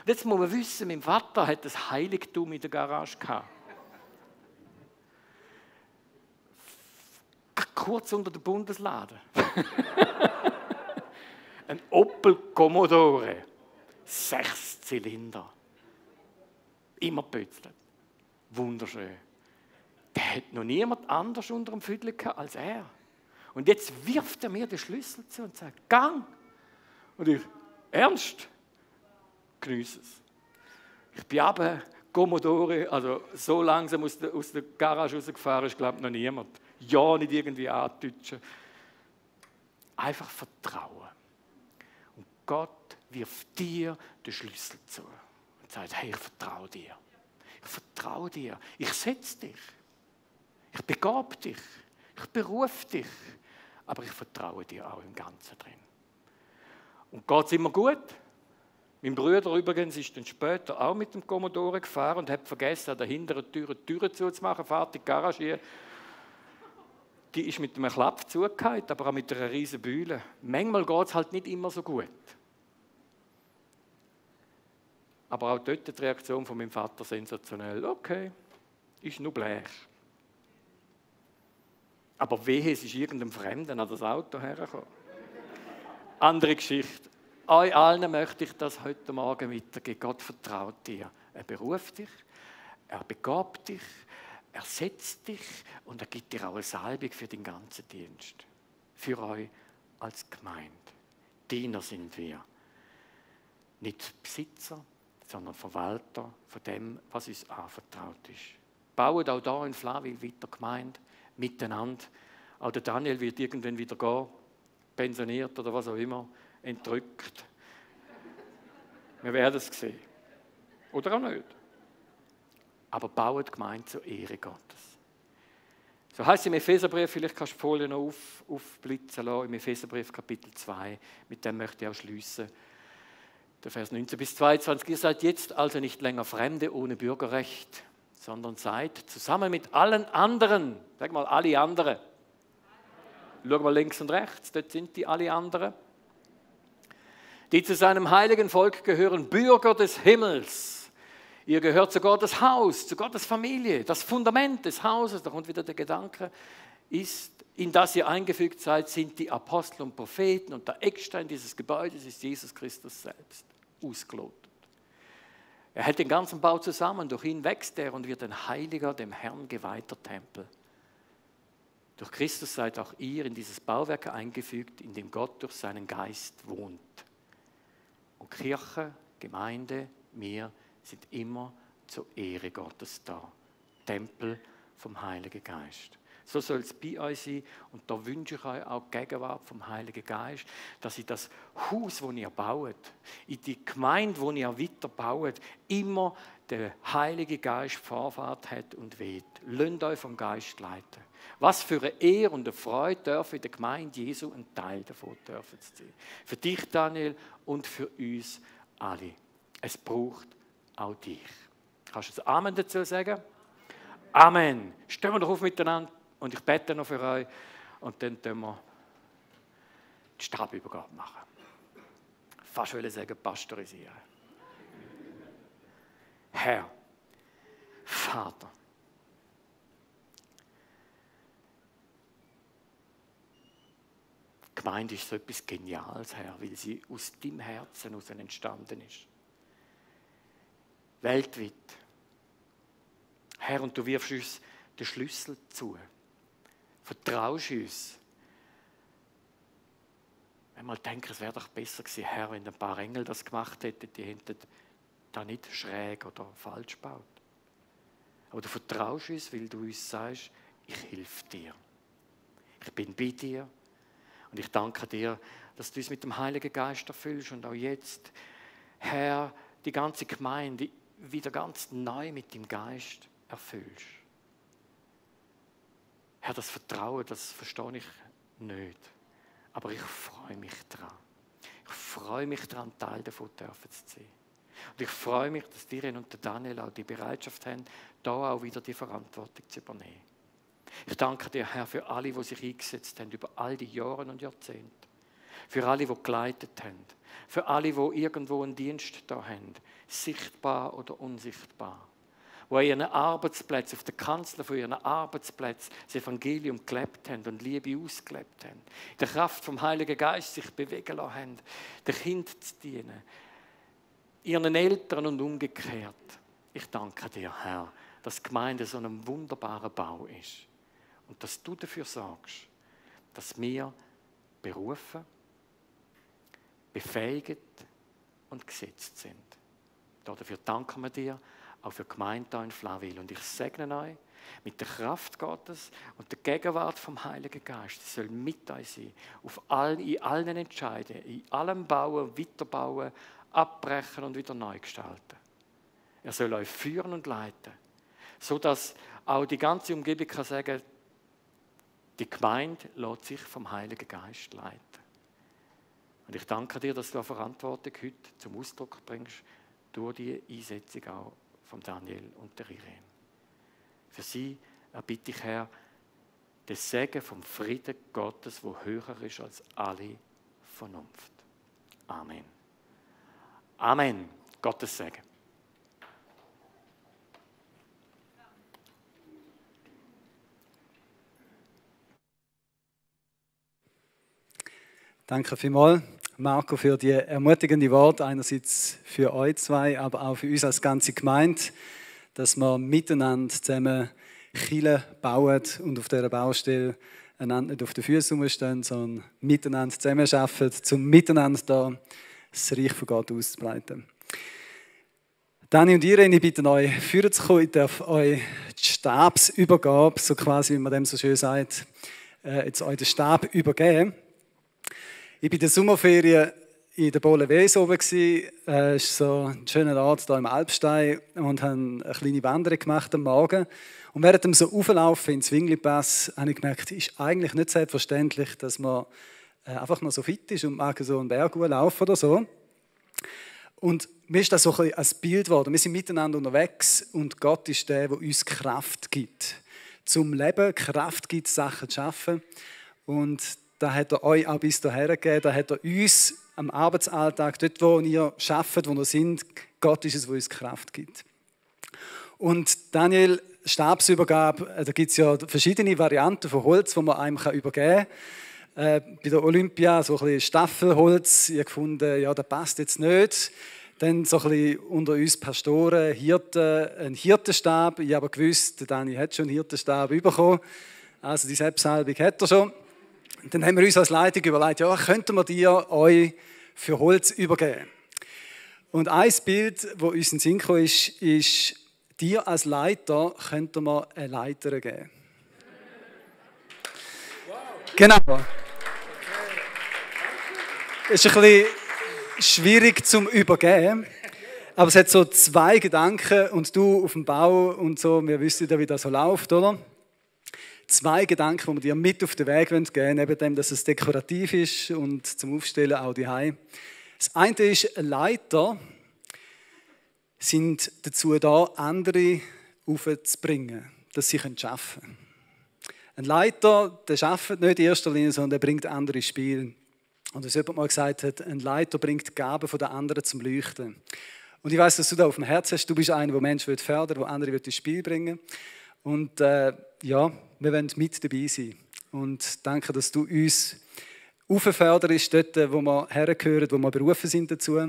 Und jetzt muss man wissen, mein Vater hat das Heiligtum in der Garage gehabt. Kurz unter der Bundeslade. <laughs> Ein Opel Commodore. Sechs Zylinder. Immer pötzelt. Wunderschön. hat noch niemand anders unter dem Viertel gehabt als er. Und jetzt wirft er mir den Schlüssel zu und sagt, Gang. Und ich, ernst? Genieße es. Ich bin aber Commodore, also so langsam aus der, aus der Garage rausgefahren ist, glaube ich, noch niemand. Ja, nicht irgendwie antutschen. Einfach vertrauen. Und Gott wirft dir den Schlüssel zu und sagt, hey, ich vertraue dir. Ich vertraue dir. Ich setze dich. Ich begab dich. Ich berufe dich. Aber ich vertraue dir auch im Ganzen drin. Und geht es immer gut? Mein Bruder übrigens ist dann später auch mit dem Commodore gefahren und hat vergessen, an der hinteren Tür die Türe zuzumachen, fährt die Garage Die ist mit einem Klapp zugehört, aber auch mit einer riesen Bühle. Manchmal geht es halt nicht immer so gut. Aber auch dort die Reaktion von meinem Vater sensationell. Okay, ist nur Blech. Aber wehe, es ist irgendeinem Fremden an das Auto hergekommen. Andere Geschichte. Euch allen möchte ich das heute Morgen weitergeben. Gott vertraut dir. Er beruft dich, er begabt dich, er setzt dich und er gibt dir auch eine Salbung für den ganzen Dienst. Für euch als Gemeinde. Diener sind wir. Nicht Besitzer, sondern Verwalter von dem, was uns anvertraut ist. Bauen auch da in Flavil weiter Gemeinde miteinander. Auch der Daniel wird irgendwann wieder gehen, pensioniert oder was auch immer, entrückt. Wir werden es sehen. Oder auch nicht. Aber bauen die Gemeinde zur Ehre Gottes. So heißt es im Epheserbrief, vielleicht kannst du die Folie noch auf, aufblitzen lassen, im Epheserbrief Kapitel 2, mit dem möchte ich auch schließen. Der Vers 19 bis 22. Ihr seid jetzt also nicht länger Fremde ohne Bürgerrecht, sondern seid zusammen mit allen anderen, sag mal alle anderen. Schau mal links und rechts, dort sind die alle anderen die zu seinem heiligen Volk gehören, Bürger des Himmels. Ihr gehört zu Gottes Haus, zu Gottes Familie. Das Fundament des Hauses, da kommt wieder der Gedanke, ist, in das ihr eingefügt seid, sind die Apostel und Propheten und der Eckstein dieses Gebäudes ist Jesus Christus selbst, ausgelotet. Er hält den ganzen Bau zusammen, durch ihn wächst er und wird ein heiliger, dem Herrn geweihter Tempel. Durch Christus seid auch ihr in dieses Bauwerk eingefügt, in dem Gott durch seinen Geist wohnt. Und Kirche, Gemeinde, wir sind immer zur Ehre Gottes da. Tempel vom Heiligen Geist. So soll es bei euch sein. Und da wünsche ich euch auch Gegenwart vom Heiligen Geist, dass ihr das Haus, das ihr baut, in die Gemeinde, die ihr weiter baut, immer der Heilige Geist Vorfahrt hat und weht. Lasst euch vom Geist leiten. Was für eine Ehre und eine Freude dürfen in der Gemeinde Jesu ein Teil davon dürfen sein. Für dich, Daniel, und für uns alle. Es braucht auch dich. Kannst du das Amen dazu sagen? Amen. Stehen wir doch auf miteinander und ich bete noch für euch und dann tun wir die Stabübergabe machen. Fast will ich sagen, pastorisieren. Herr, Vater, Gemeinde ist so etwas Geniales, Herr, weil sie aus deinem Herzen heraus entstanden ist. Weltweit. Herr, und du wirfst uns den Schlüssel zu. Vertraust uns. Wenn man denkt, es wäre doch besser gewesen, Herr, wenn ein paar Engel das gemacht hätten, die hätten da nicht schräg oder falsch gebaut. Aber du vertraust uns, weil du uns sagst, ich helfe dir. Ich bin bei dir und ich danke dir, dass du uns mit dem Heiligen Geist erfüllst und auch jetzt, Herr, die ganze Gemeinde wieder ganz neu mit dem Geist erfüllst. Herr, das Vertrauen, das verstehe ich nicht. Aber ich freue mich daran. Ich freue mich daran, Teil davon dürfen zu sein. Und ich freue mich, dass Diren und Daniel auch die Bereitschaft haben, da auch wieder die Verantwortung zu übernehmen. Ich danke dir, Herr, für alle, die sich eingesetzt haben über all die Jahre und Jahrzehnte. Für alle, die geleitet haben. Für alle, die irgendwo einen Dienst da haben. Sichtbar oder unsichtbar. Wo an ihren Arbeitsplätzen, auf der Kanzler von ihren Arbeitsplätzen das Evangelium gelebt haben und Liebe ausgelebt haben. In der Kraft vom Heiligen Geist sich bewegen lassen haben, den Kind zu dienen. Ihren Eltern und umgekehrt. Ich danke dir, Herr, dass Gemeinde so ein wunderbarer Bau ist. Und dass du dafür sorgst, dass wir berufen, befähigt und gesetzt sind. Dafür danken wir dir, auch für die Gemeinde in Flawil. Und ich segne euch mit der Kraft Gottes und der Gegenwart vom Heiligen Geist. Es soll mit euch sein, auf all, in allen Entscheidungen, in allem Bauen, Weiterbauen, abbrechen und wieder neu gestalten. Er soll euch führen und leiten, so dass auch die ganze Umgebung kann sagen, die Gemeinde lässt sich vom Heiligen Geist leiten. Und ich danke dir, dass du eine Verantwortung heute zum Ausdruck bringst, durch die Einsetzung auch von Daniel und der Irene. Für sie erbitte ich, Herr, den Segen vom Frieden Gottes, wo höher ist als alle Vernunft. Amen. Amen. Gottes Segen. Danke vielmals, Marco, für die ermutigenden Worte. Einerseits für euch zwei, aber auch für uns als ganze Gemeinde, dass wir miteinander zusammen Chile bauen und auf dieser Baustelle einander nicht auf den Füßen rumstehen, sondern miteinander zusammenarbeiten, um miteinander da das Reich von Gott auszubreiten. Dani und Irene, ich bitte euch, führen zu kommen. Ich darf euch die Stabsübergabe, so quasi, wie man dem so schön sagt, äh, jetzt euch den Stab übergeben. Ich war in der Sommerferien in der Bolle Wes oben. Es äh, ist so ein schöner Ort hier im Alpstein und habe eine kleine Wanderung gemacht am Morgen. Und während dem so Auflaufen ins Zwinglipass habe ich gemerkt, es ist eigentlich nicht selbstverständlich, dass man äh, einfach noch so fit ist und mag so einen Berg laufen oder so. Und mir ist das so ein, ein Bild geworden. Wir sind miteinander unterwegs und Gott ist der, der uns Kraft gibt. Zum Leben, Kraft gibt, Sachen zu schaffen. Und da hat er euch auch bis dahin gegeben, da hat er uns am Arbeitsalltag, dort wo ihr arbeitet, wo wir sind, Gott ist es, wo uns Kraft gibt. Und Daniel, Stabsübergabe, äh, da gibt es ja verschiedene Varianten von Holz, wo man einem übergeben kann. Äh, bei der Olympia so ein bisschen Staffelholz, ich gefunden, ja, das passt jetzt nicht. Dann so ein bisschen unter uns Pastoren, Hirten, ein Hirtenstab. Ich habe gewusst, Dani hat schon einen Hirtenstab bekommen. Also die Selbstsalbung hat er schon dann haben wir uns als Leitung überlegt, ja, könnten wir dir euch für Holz übergeben? Und ein Bild, das uns in Sinn kam, ist, ist, dir als Leiter könnten wir eine Leiter geben. Wow. Genau. Das ist ein bisschen schwierig zum Übergeben. Aber es hat so zwei Gedanken und du auf dem Bau und so, wir wissen ja, wie das so läuft, oder? Zwei Gedanken, die wir dir mit auf den Weg geben wollen, neben dem, dass es dekorativ ist und zum Aufstellen auch die Das eine ist, Leiter sind dazu da, andere aufzubringen, dass sie arbeiten können. Ein Leiter, der arbeitet nicht in erster Linie, sondern der bringt andere ins Spiel. Und was jemand mal gesagt hat, ein Leiter bringt Gaben von den anderen zum Leuchten. Und ich weiß, dass du da auf dem Herz hast. Du bist einer, der Menschen fördern will, der andere ins Spiel bringen Und äh, ja, wir wollen mit dabei sein. Und danke, dass du uns aufförderst, dort, wo wir hergehören, wo wir berufen sind dazu,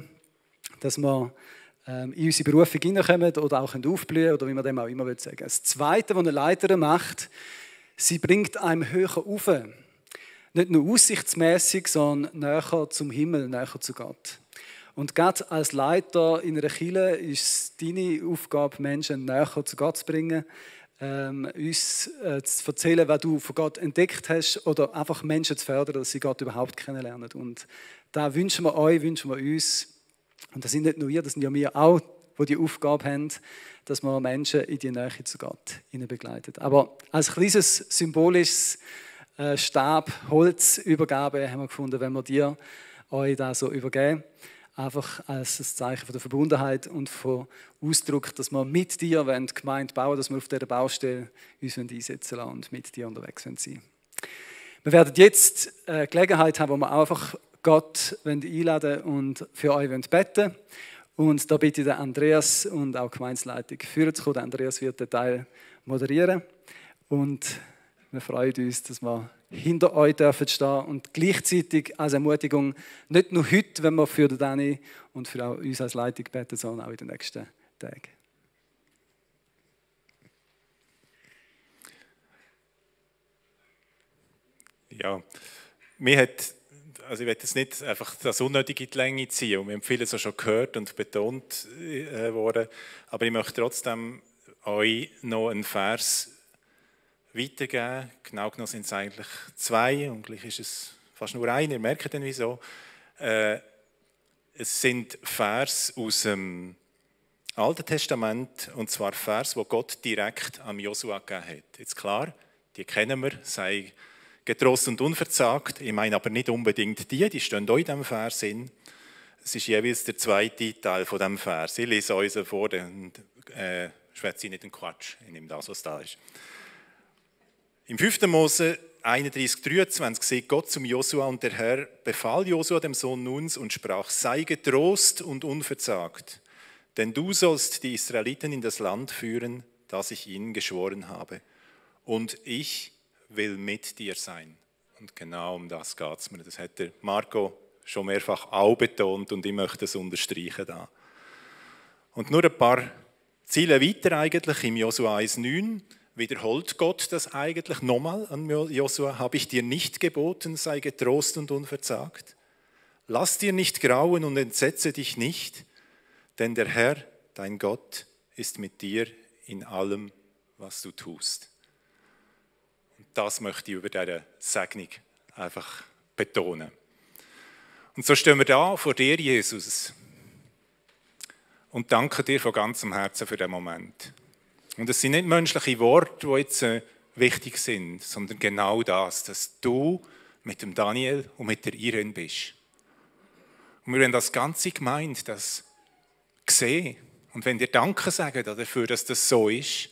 dass wir ähm, in unsere Berufung hineinkommen oder auch aufblühen oder wie man dem auch immer sagen will. Das Zweite, was eine Leiterin macht, sie bringt einem höher auf. Nicht nur aussichtsmäßig, sondern näher zum Himmel, näher zu Gott. Und gerade als Leiter in einer Kirche ist es deine Aufgabe, Menschen näher zu Gott zu bringen, ähm, uns äh, zu erzählen, was du von Gott entdeckt hast oder einfach Menschen zu fördern, dass sie Gott überhaupt kennenlernen. Und da wünschen wir euch, wünschen wir uns, und das sind nicht nur wir, das sind ja wir auch, die die Aufgabe haben, dass man Menschen in die Nähe zu Gott begleitet. Aber als kleines symbolisches äh, Stab, Holzübergabe haben wir gefunden, wenn wir dir euch da so übergeben einfach als ein Zeichen von der Verbundenheit und von Ausdruck, dass wir mit dir wollen, Gemeinde bauen, dass wir auf dieser Baustelle uns einsetzen lassen und mit dir unterwegs sind. Wir werden jetzt eine Gelegenheit haben, wo wir einfach Gott einladen und für euch beten Und da bitte ich den Andreas und auch die Gemeinsleitung führen zu kommen. Der Andreas wird den Teil moderieren. Und wir freuen uns, dass wir hinter euch dürfen stehen und gleichzeitig als Ermutigung, nicht nur heute, wenn wir für Dani und für auch uns als Leitung beten, sondern auch in den nächsten Tagen. Ja, mir hat, also ich werde jetzt nicht einfach das Unnötige in die Länge ziehen und wir haben vieles auch schon gehört und betont äh, worden, aber ich möchte trotzdem euch noch einen Vers weitergeben. Genau genommen sind es eigentlich zwei und gleich ist es fast nur einer, ihr merkt dann wieso. Äh, es sind Vers aus dem Alten Testament, und zwar Vers, wo Gott direkt am Josua gegeben hat. Jetzt klar, die kennen wir, sei getrost und unverzagt. Ich meine aber nicht unbedingt die, die stehen auch in diesem Vers in. Es ist jeweils der zweite Teil von diesem Vers. Ich lese euch vor und äh, schwätze nicht den Quatsch. Ich nehme das, was da ist. Im 5. Mose 31, 23 sagt Gott zum Josua und der Herr befahl Josua dem Sohn Nuns und sprach, sei getrost und unverzagt denn du sollst die Israeliten in das Land führen, das ich ihnen geschworen habe. Und ich will mit dir sein. Und genau um das geht es mir. Das hat der Marco schon mehrfach auch betont und ich möchte es unterstreichen da. Und nur ein paar Ziele weiter eigentlich im Josua 1,9 wiederholt Gott das eigentlich nochmal an Josua. Habe ich dir nicht geboten, sei getrost und unverzagt? Lass dir nicht grauen und entsetze dich nicht, denn der Herr, dein Gott, ist mit dir in allem, was du tust. Und das möchte ich über diese Segnung einfach betonen. Und so stehen wir da vor dir, Jesus, und danken dir von ganzem Herzen für den Moment. Und es sind nicht menschliche Worte, die jetzt äh, wichtig sind, sondern genau das, dass du mit dem Daniel und mit der Irene bist. Und wir haben das ganze gemeint, dass sehen. Und wenn dir Danke sagen dafür, dass das so ist,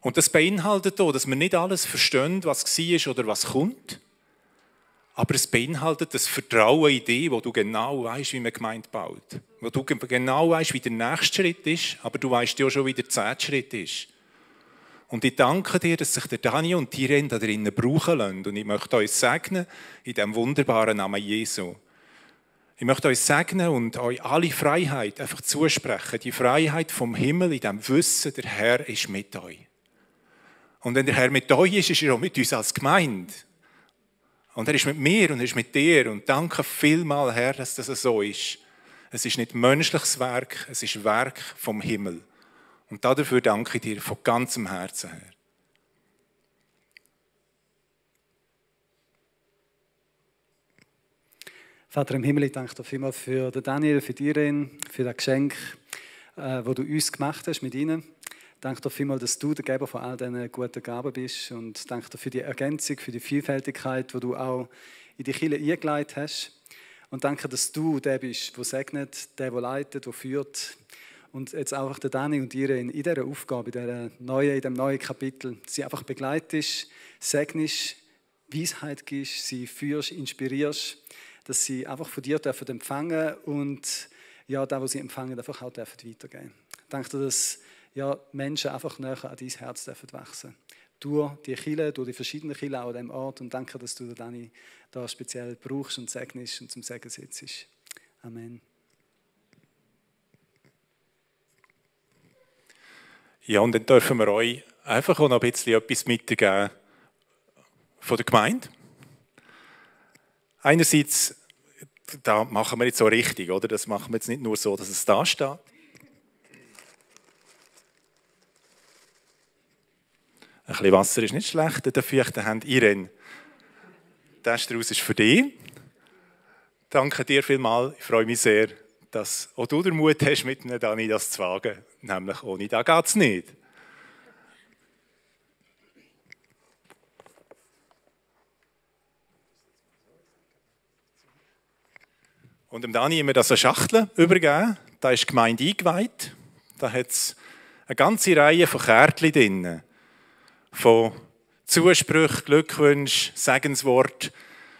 und das beinhaltet auch, dass wir nicht alles verstehen, was war oder was kommt, aber es beinhaltet das Vertrauen in dich, wo du genau weißt, wie man Gemeinde baut. Wo du genau weißt, wie der nächste Schritt ist, aber du weißt ja schon, wie der zehnte Schritt ist. Und ich danke dir, dass sich der Daniel und die Irene da drinnen brauchen lassen. Und ich möchte euch segnen, in diesem wunderbaren Namen Jesu. Ich möchte euch segnen und euch alle Freiheit einfach zusprechen. Die Freiheit vom Himmel in dem Wissen, der Herr ist mit euch. Und wenn der Herr mit euch ist, ist er auch mit uns als Gemeinde. Und er ist mit mir und er ist mit dir. Und danke vielmal, Herr, dass das so ist. Es ist nicht menschliches Werk, es ist Werk vom Himmel. Und dafür danke ich dir von ganzem Herzen, Herr. Vater im Himmel, ich danke dir vielmals für Daniel, für Irene, für das Geschenk, äh, das du uns gemacht hast mit ihnen. Danke dir vielmals, dass du der Geber von all diesen guten Gaben bist und danke dir für die Ergänzung, für die Vielfältigkeit, die du auch in die Kirche eingeleitet hast. Und danke, dass du der bist, der segnet, der, der leitet, der führt. Und jetzt auch der Dani und ihre in dieser Aufgabe, in, dieser neuen, in diesem neuen Kapitel, sie einfach begleitest, segnest, Weisheit gibst, sie führst, inspirierst dass sie einfach von dir dürfen empfangen und ja, da, was sie empfangen, einfach auch dürfen weitergehen. Ich denke, dass ja, Menschen einfach näher an dein Herz dürfen wachsen durch die Kille, durch die verschiedenen Kille an diesem Ort und danke, dass du Dani da speziell brauchst und segnest und zum Segen sitzt. Amen. Ja, und dann dürfen wir euch einfach auch noch ein bisschen etwas mitgeben von der Gemeinde. Einerseits, da machen wir jetzt so richtig, oder? Das machen wir jetzt nicht nur so, dass es da steht. Ein bisschen Wasser ist nicht schlecht, der feuchten Hand. Irene, der Strauß ist für dich. Danke dir vielmals. Ich freue mich sehr, dass auch du den Mut hast, mit mir Dani das zu wagen. Nämlich ohne da geht es nicht. Und dem Dani haben wir das eine Schachtel übergeben. Da ist die Gemeinde eingeweiht. Da hat es eine ganze Reihe von Kärtchen drin. Von Zusprüchen, Glückwünschen, Segenswort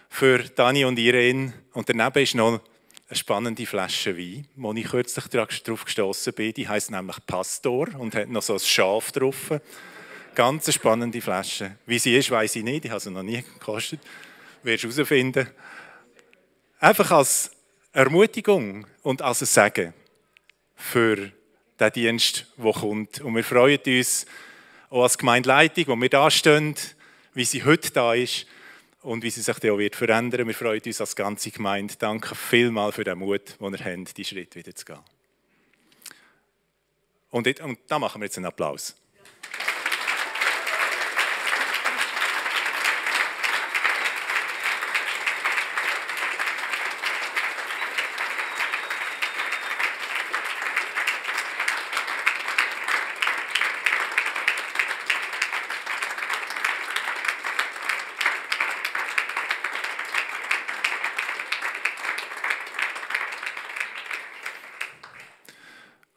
für Dani und Irene. Und daneben ist noch eine spannende Flasche Wein, wo ich kürzlich darauf gestoßen bin. Die heißt nämlich Pastor und hat noch so ein Schaf drauf. Ganz eine spannende Flasche. Wie sie ist, weiß ich nicht. Ich habe sie noch nie gekostet. Wirst herausfinden. Einfach als Ermutigung und als ein Segen für den Dienst, der kommt. Und wir freuen uns auch als Gemeindeleitung, wo wir da stehen, wie sie heute da ist. und wie sie sich dann auch wird verändern. Wir freuen uns als ganze Gemeinde. Danke vielmals für den Mut, den ihr habt, diesen Schritt wieder zu gehen. Und, und da machen wir jetzt einen Applaus.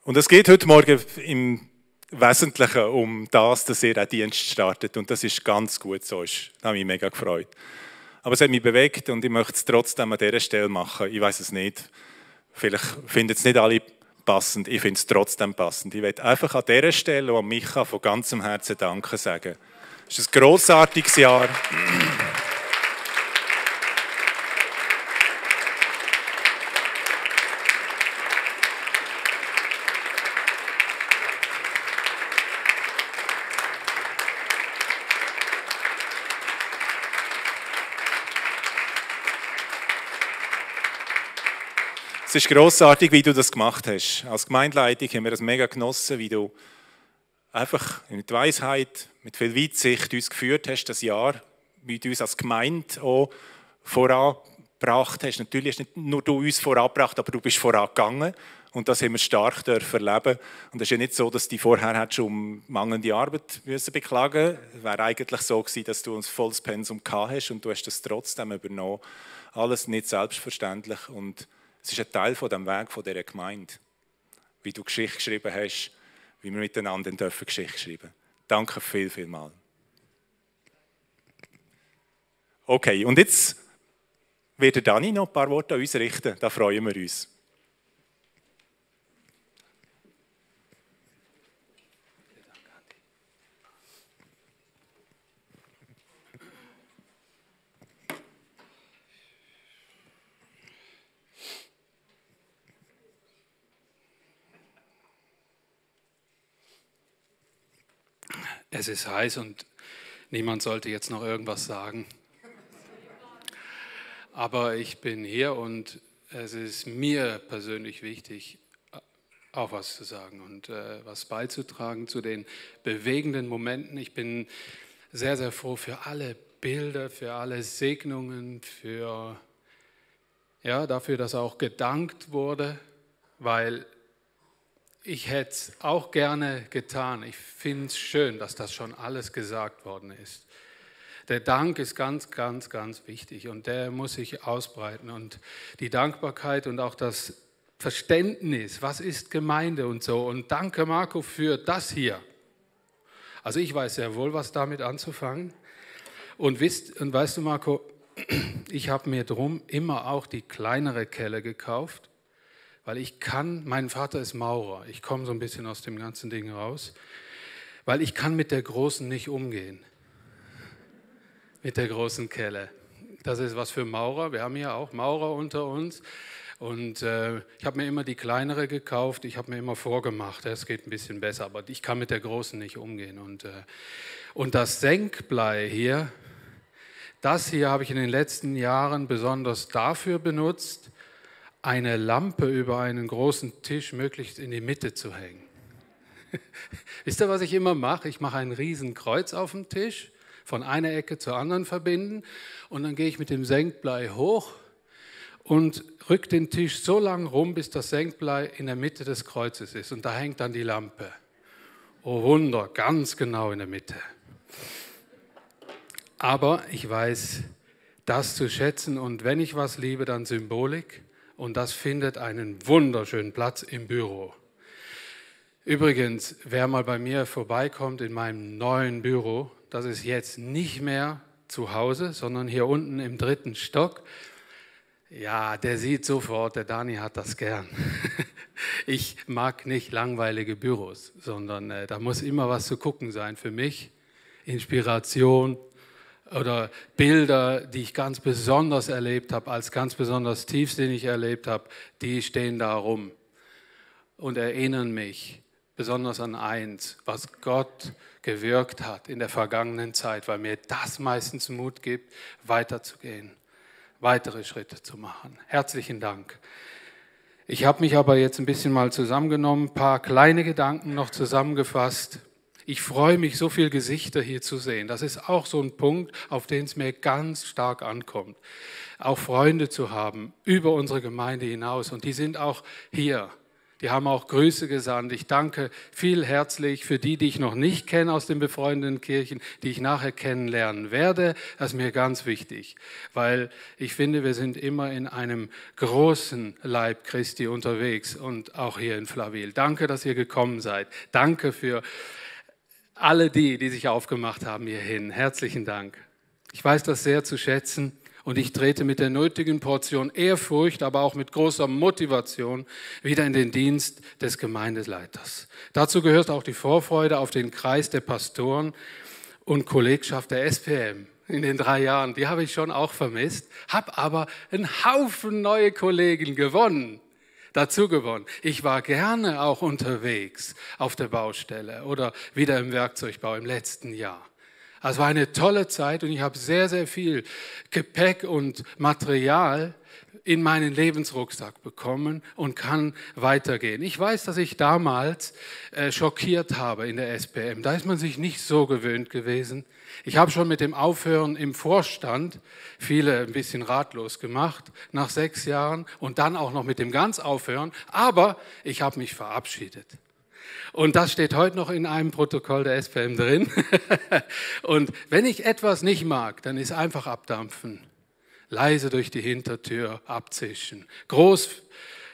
Und es geht heute Morgen im Wesentlichen um das, dass ihr einen Dienst startet. Und das ist ganz gut so. Das hat mich mega gefreut. Aber es hat mich bewegt und ich möchte es trotzdem an dieser Stelle machen. Ich weiß es nicht. Vielleicht finden es nicht alle passend. Ich finde es trotzdem passend. Ich werde einfach an dieser Stelle und an Micha von ganzem Herzen Danke sagen. Es ist ein grossartiges Jahr. Es ist großartig, wie du das gemacht hast. Als Gemeindeleitung haben wir das mega genossen, wie du einfach mit Weisheit, mit viel Weitsicht uns geführt hast, das Jahr, wie du uns als Gemeinde auch vorangebracht hast. Natürlich hast nicht nur du uns vorangebracht, aber du bist vorangegangen. Und das haben wir stark dürfen erleben. Und es ist ja nicht so, dass du vorher schon um mangelnde Arbeit müssen beklagen Es wäre eigentlich so gewesen, dass du ein volles Pensum gehabt hast und du hast das trotzdem übernommen. Alles nicht selbstverständlich. Und es ist ein Teil von dem Weg von dieser Gemeinde, wie du Geschichte geschrieben hast, wie wir miteinander dürfen Geschichte schreiben. Danke viel, viel mal. Okay, und jetzt wird Dani noch ein paar Worte an uns richten. Da freuen wir uns. Es ist heiß und niemand sollte jetzt noch irgendwas sagen. Aber ich bin hier und es ist mir persönlich wichtig, auch was zu sagen und äh, was beizutragen zu den bewegenden Momenten. Ich bin sehr, sehr froh für alle Bilder, für alle Segnungen, für, ja, dafür, dass auch gedankt wurde, weil ich hätte es auch gerne getan. Ich finde es schön, dass das schon alles gesagt worden ist. Der Dank ist ganz, ganz, ganz wichtig und der muss sich ausbreiten. Und die Dankbarkeit und auch das Verständnis, was ist Gemeinde und so. Und danke, Marco, für das hier. Also ich weiß sehr wohl, was damit anzufangen. Und, wisst, und weißt du, Marco, <clears throat> ich habe mir drum immer auch die kleinere Kelle gekauft weil ich kann, mein Vater ist Maurer, ich komme so ein bisschen aus dem ganzen Ding raus, weil ich kann mit der Großen nicht umgehen, mit der großen Kelle. Das ist was für Maurer, wir haben ja auch Maurer unter uns. Und äh, ich habe mir immer die kleinere gekauft, ich habe mir immer vorgemacht, es geht ein bisschen besser, aber ich kann mit der großen nicht umgehen. Und, äh, und das Senkblei hier, das hier habe ich in den letzten Jahren besonders dafür benutzt, eine Lampe über einen großen Tisch möglichst in die Mitte zu hängen. <laughs> Wisst ihr, was ich immer mache? Ich mache ein Riesenkreuz auf dem Tisch, von einer Ecke zur anderen verbinden und dann gehe ich mit dem Senkblei hoch und rück den Tisch so lang rum, bis das Senkblei in der Mitte des Kreuzes ist und da hängt dann die Lampe. Oh Wunder, ganz genau in der Mitte. Aber ich weiß das zu schätzen und wenn ich was liebe, dann Symbolik und das findet einen wunderschönen Platz im Büro. Übrigens, wer mal bei mir vorbeikommt in meinem neuen Büro, das ist jetzt nicht mehr zu Hause, sondern hier unten im dritten Stock. Ja, der sieht sofort, der Dani hat das gern. <laughs> Ich mag nicht langweilige Büros, sondern äh, da muss immer was zu gucken sein für mich. Inspiration, oder Bilder, die ich ganz besonders erlebt habe, als ganz besonders tiefsinnig erlebt habe, die stehen da rum und erinnern mich besonders an eins, was Gott gewirkt hat in der vergangenen Zeit, weil mir das meistens Mut gibt, weiterzugehen, weitere Schritte zu machen. Herzlichen Dank. Ich habe mich aber jetzt ein bisschen mal zusammengenommen, ein paar kleine Gedanken noch zusammengefasst. Ich freue mich, so viele Gesichter hier zu sehen. Das ist auch so ein Punkt, auf den es mir ganz stark ankommt. Auch Freunde zu haben über unsere Gemeinde hinaus. Und die sind auch hier. Die haben auch Grüße gesandt. Ich danke viel herzlich für die, die ich noch nicht kenne aus den befreundeten Kirchen, die ich nachher kennenlernen werde. Das ist mir ganz wichtig, weil ich finde, wir sind immer in einem großen Leib Christi unterwegs und auch hier in Flavil. Danke, dass ihr gekommen seid. Danke für alle die, die sich aufgemacht haben hierhin. Herzlichen Dank. Ich weiß das sehr zu schätzen und ich trete mit der nötigen Portion Ehrfurcht, aber auch mit großer Motivation wieder in den Dienst des Gemeindeleiters. Dazu gehört auch die Vorfreude auf den Kreis der Pastoren und Kollegschaft der SPM in den drei Jahren. Die habe ich schon auch vermisst, habe aber einen Haufen neue Kollegen gewonnen dazu gewonnen. Ich war gerne auch unterwegs auf der Baustelle oder wieder im Werkzeugbau im letzten Jahr. Es war eine tolle Zeit und ich habe sehr, sehr viel Gepäck und Material in meinen Lebensrucksack bekommen und kann weitergehen. Ich weiß, dass ich damals äh, schockiert habe in der SPM. Da ist man sich nicht so gewöhnt gewesen. Ich habe schon mit dem Aufhören im Vorstand viele ein bisschen ratlos gemacht nach sechs Jahren und dann auch noch mit dem ganz Aufhören. Aber ich habe mich verabschiedet. Und das steht heute noch in einem Protokoll der SPM drin. <laughs> und wenn ich etwas nicht mag, dann ist einfach abdampfen leise durch die Hintertür abzischen. Groß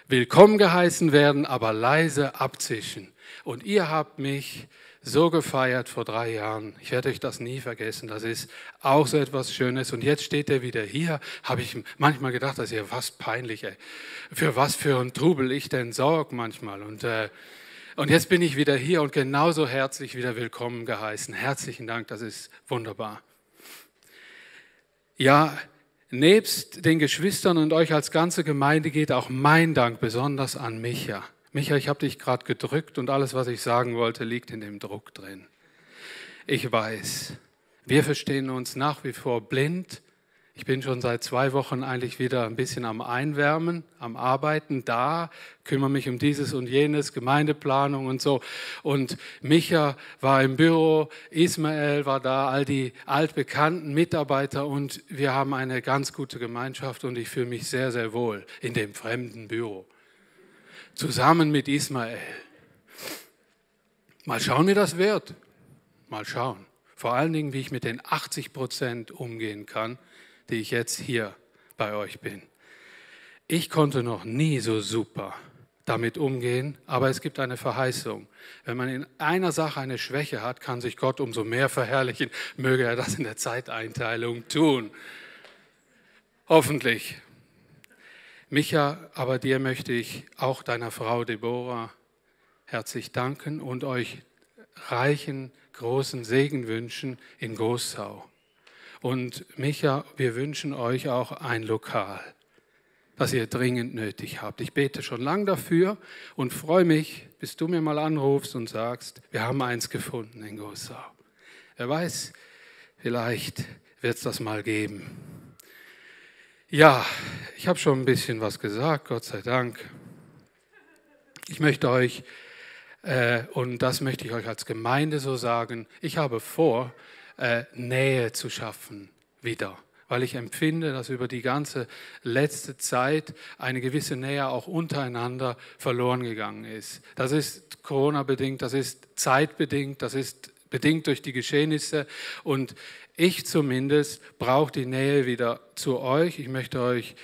willkommen geheißen werden, aber leise abzischen. Und ihr habt mich so gefeiert vor drei Jahren. Ich werde euch das nie vergessen. Das ist auch so etwas Schönes. Und jetzt steht er wieder hier. Habe ich manchmal gedacht, das ist ja was peinlich. Ey. Für was für ein Trubel ich denn sorge manchmal. Und, äh, und jetzt bin ich wieder hier und genauso herzlich wieder willkommen geheißen. Herzlichen Dank, das ist wunderbar. Ja, Nebst den Geschwistern und euch als ganze Gemeinde geht auch mein Dank besonders an Micha. Micha, ich habe dich gerade gedrückt und alles, was ich sagen wollte, liegt in dem Druck drin. Ich weiß, wir verstehen uns nach wie vor blind ich bin schon seit zwei Wochen eigentlich wieder ein bisschen am Einwärmen, am Arbeiten da, kümmere mich um dieses und jenes, Gemeindeplanung und so. Und Micha war im Büro, Ismael war da, all die altbekannten Mitarbeiter und wir haben eine ganz gute Gemeinschaft und ich fühle mich sehr, sehr wohl in dem fremden Büro. Zusammen mit Ismael. Mal schauen, wie das wird. Mal schauen. Vor allen Dingen, wie ich mit den 80 Prozent umgehen kann die ich jetzt hier bei euch bin. Ich konnte noch nie so super damit umgehen, aber es gibt eine Verheißung. Wenn man in einer Sache eine Schwäche hat, kann sich Gott umso mehr verherrlichen. Möge er das in der Zeiteinteilung tun. Hoffentlich. Micha, aber dir möchte ich auch deiner Frau Deborah herzlich danken und euch reichen großen Segen wünschen in Großsau. Und Micha, wir wünschen euch auch ein Lokal, das ihr dringend nötig habt. Ich bete schon lange dafür und freue mich, bis du mir mal anrufst und sagst, wir haben eins gefunden in Großau. Wer weiß, vielleicht wird es das mal geben. Ja, ich habe schon ein bisschen was gesagt, Gott sei Dank. Ich möchte euch, äh, und das möchte ich euch als Gemeinde so sagen, ich habe vor, äh, Nähe zu schaffen wieder. Weil ich empfinde, dass über die ganze letzte Zeit eine gewisse Nähe auch untereinander verloren gegangen ist. Das ist Corona-bedingt, das ist zeitbedingt, das ist bedingt durch die Geschehnisse. Und ich zumindest brauche die Nähe wieder zu euch. Ich möchte euch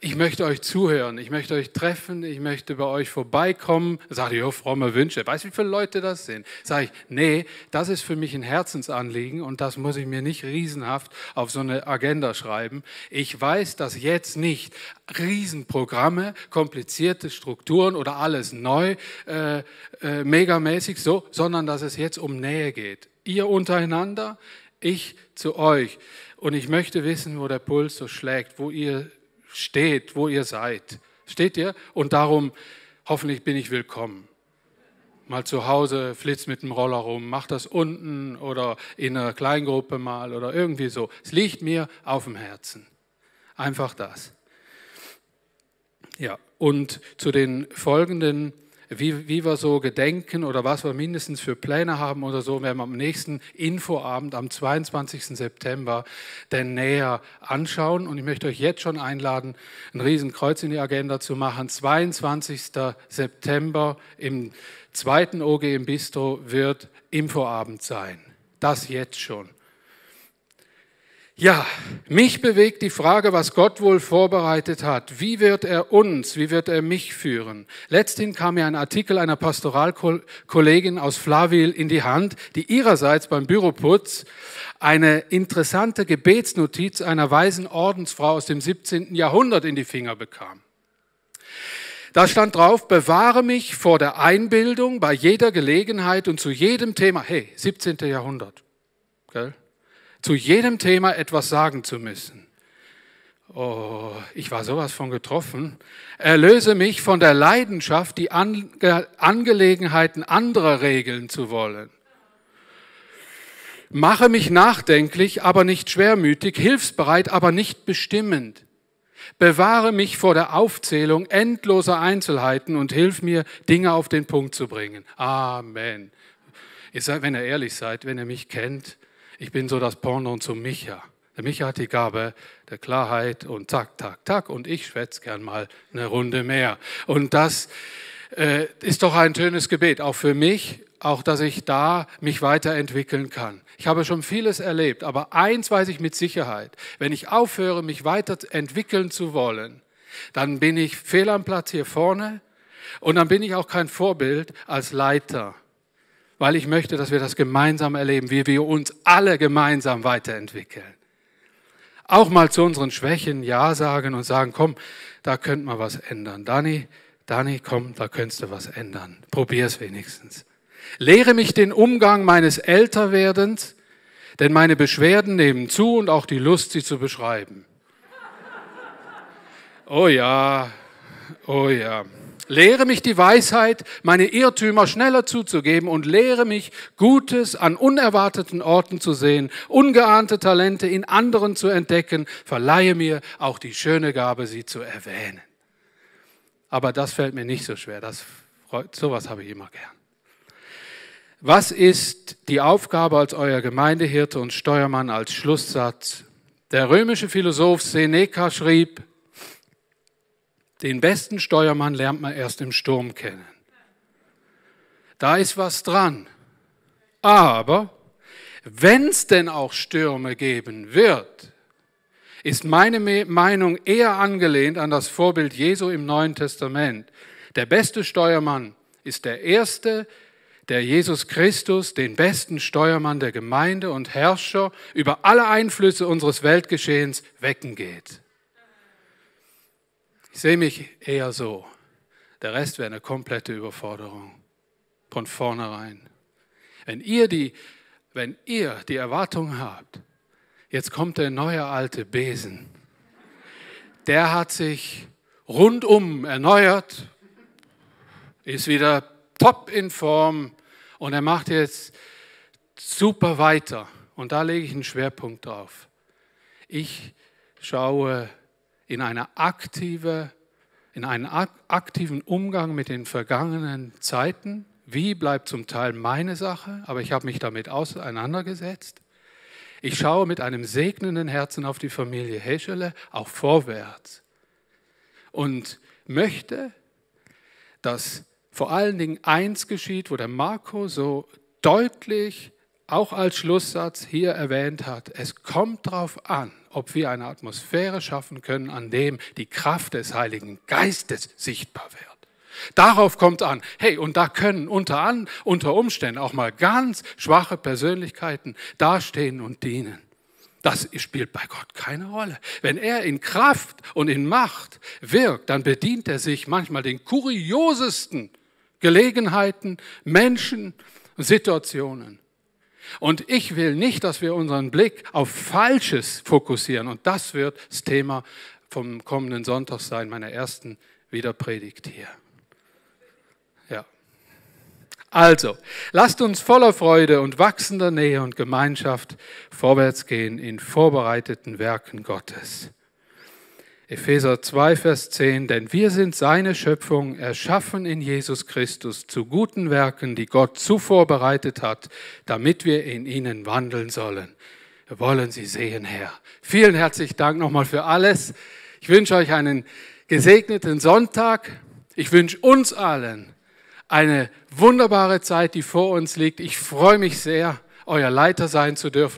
ich möchte euch zuhören, ich möchte euch treffen, ich möchte bei euch vorbeikommen. Sag ich, oh, fromme Wünsche. Weißt du, wie viele Leute das sind? Sag ich, nee, das ist für mich ein Herzensanliegen und das muss ich mir nicht riesenhaft auf so eine Agenda schreiben. Ich weiß, dass jetzt nicht Riesenprogramme, komplizierte Strukturen oder alles neu, äh, äh, megamäßig so, sondern dass es jetzt um Nähe geht. Ihr untereinander, ich zu euch. Und ich möchte wissen, wo der Puls so schlägt, wo ihr steht, wo ihr seid. Steht ihr? Und darum, hoffentlich bin ich willkommen. mal zu Hause, flitzt mit dem Roller rum, mach das unten oder in einer Kleingruppe mal oder irgendwie so. Es liegt mir auf dem Herzen. Einfach das. Ja, und zu den folgenden wie, wie wir so gedenken oder was wir mindestens für Pläne haben oder so, werden wir am nächsten Infoabend am 22. September denn näher anschauen. Und ich möchte euch jetzt schon einladen, ein Riesenkreuz in die Agenda zu machen. 22. September im zweiten OG im Bistro wird Infoabend sein. Das jetzt schon. Ja, mich bewegt die Frage, was Gott wohl vorbereitet hat. Wie wird er uns, wie wird er mich führen? Letzthin kam mir ein Artikel einer Pastoralkollegin aus Flavil in die Hand, die ihrerseits beim Büroputz eine interessante Gebetsnotiz einer weisen Ordensfrau aus dem 17. Jahrhundert in die Finger bekam. Da stand drauf, bewahre mich vor der Einbildung bei jeder Gelegenheit und zu jedem Thema. Hey, 17. Jahrhundert. Gell? Zu jedem Thema etwas sagen zu müssen. Oh, ich war sowas von getroffen. Erlöse mich von der Leidenschaft, die Ange Angelegenheiten anderer regeln zu wollen. Mache mich nachdenklich, aber nicht schwermütig, hilfsbereit, aber nicht bestimmend. Bewahre mich vor der Aufzählung endloser Einzelheiten und hilf mir, Dinge auf den Punkt zu bringen. Amen. Ihr seid, wenn ihr ehrlich seid, wenn ihr mich kennt, ich bin so das Pendant zu Micha. Der Micha hat die Gabe der Klarheit und zack, zack, zack. Und ich schwätze gern mal eine Runde mehr. Und das äh, ist doch ein schönes Gebet, auch für mich, auch dass ich da mich weiterentwickeln kann. Ich habe schon vieles erlebt, aber eins weiß ich mit Sicherheit. Wenn ich aufhöre, mich weiterentwickeln zu wollen, dann bin ich fehl am Platz hier vorne und dann bin ich auch kein Vorbild als Leiter weil ich möchte, dass wir das gemeinsam erleben, wie wir uns alle gemeinsam weiterentwickeln. Auch mal zu unseren Schwächen Ja sagen und sagen, komm, da könnte man was ändern. Dani, Dani, komm, da könntest du was ändern. Probier es wenigstens. Lehre mich den Umgang meines Älterwerdens, denn meine Beschwerden nehmen zu und auch die Lust, sie zu beschreiben. Oh ja, oh ja. Lehre mich die Weisheit, meine Irrtümer schneller zuzugeben und lehre mich, Gutes an unerwarteten Orten zu sehen, ungeahnte Talente in anderen zu entdecken. Verleihe mir auch die schöne Gabe, sie zu erwähnen. Aber das fällt mir nicht so schwer. Das, sowas habe ich immer gern. Was ist die Aufgabe als euer Gemeindehirte und Steuermann als Schlusssatz? Der römische Philosoph Seneca schrieb, den besten Steuermann lernt man erst im Sturm kennen. Da ist was dran. Aber wenn es denn auch Stürme geben wird, ist meine Meinung eher angelehnt an das Vorbild Jesu im Neuen Testament. Der beste Steuermann ist der Erste, der Jesus Christus, den besten Steuermann der Gemeinde und Herrscher über alle Einflüsse unseres Weltgeschehens wecken geht. Ich sehe mich eher so. Der Rest wäre eine komplette Überforderung. Von vornherein. Wenn ihr die, wenn ihr die Erwartung habt, jetzt kommt der neue alte Besen, der hat sich rundum erneuert, ist wieder top in Form und er macht jetzt super weiter. Und da lege ich einen Schwerpunkt drauf. Ich schaue in, eine aktive, in einen aktiven Umgang mit den vergangenen Zeiten. Wie bleibt zum Teil meine Sache, aber ich habe mich damit auseinandergesetzt. Ich schaue mit einem segnenden Herzen auf die Familie Heschele, auch vorwärts. Und möchte, dass vor allen Dingen eins geschieht, wo der Marco so deutlich auch als Schlusssatz hier erwähnt hat. Es kommt darauf an, ob wir eine Atmosphäre schaffen können, an dem die Kraft des Heiligen Geistes sichtbar wird. Darauf kommt an. Hey, und da können unter, an, unter Umständen auch mal ganz schwache Persönlichkeiten dastehen und dienen. Das spielt bei Gott keine Rolle. Wenn er in Kraft und in Macht wirkt, dann bedient er sich manchmal den kuriosesten Gelegenheiten, Menschen, Situationen. Und ich will nicht, dass wir unseren Blick auf Falsches fokussieren. Und das wird das Thema vom kommenden Sonntag sein, meiner ersten Wiederpredigt hier. Ja. Also, lasst uns voller Freude und wachsender Nähe und Gemeinschaft vorwärts gehen in vorbereiteten Werken Gottes. Epheser 2, Vers 10, denn wir sind seine Schöpfung, erschaffen in Jesus Christus zu guten Werken, die Gott zuvor bereitet hat, damit wir in ihnen wandeln sollen. Wir wollen sie sehen, Herr. Vielen herzlichen Dank nochmal für alles. Ich wünsche euch einen gesegneten Sonntag. Ich wünsche uns allen eine wunderbare Zeit, die vor uns liegt. Ich freue mich sehr, euer Leiter sein zu dürfen.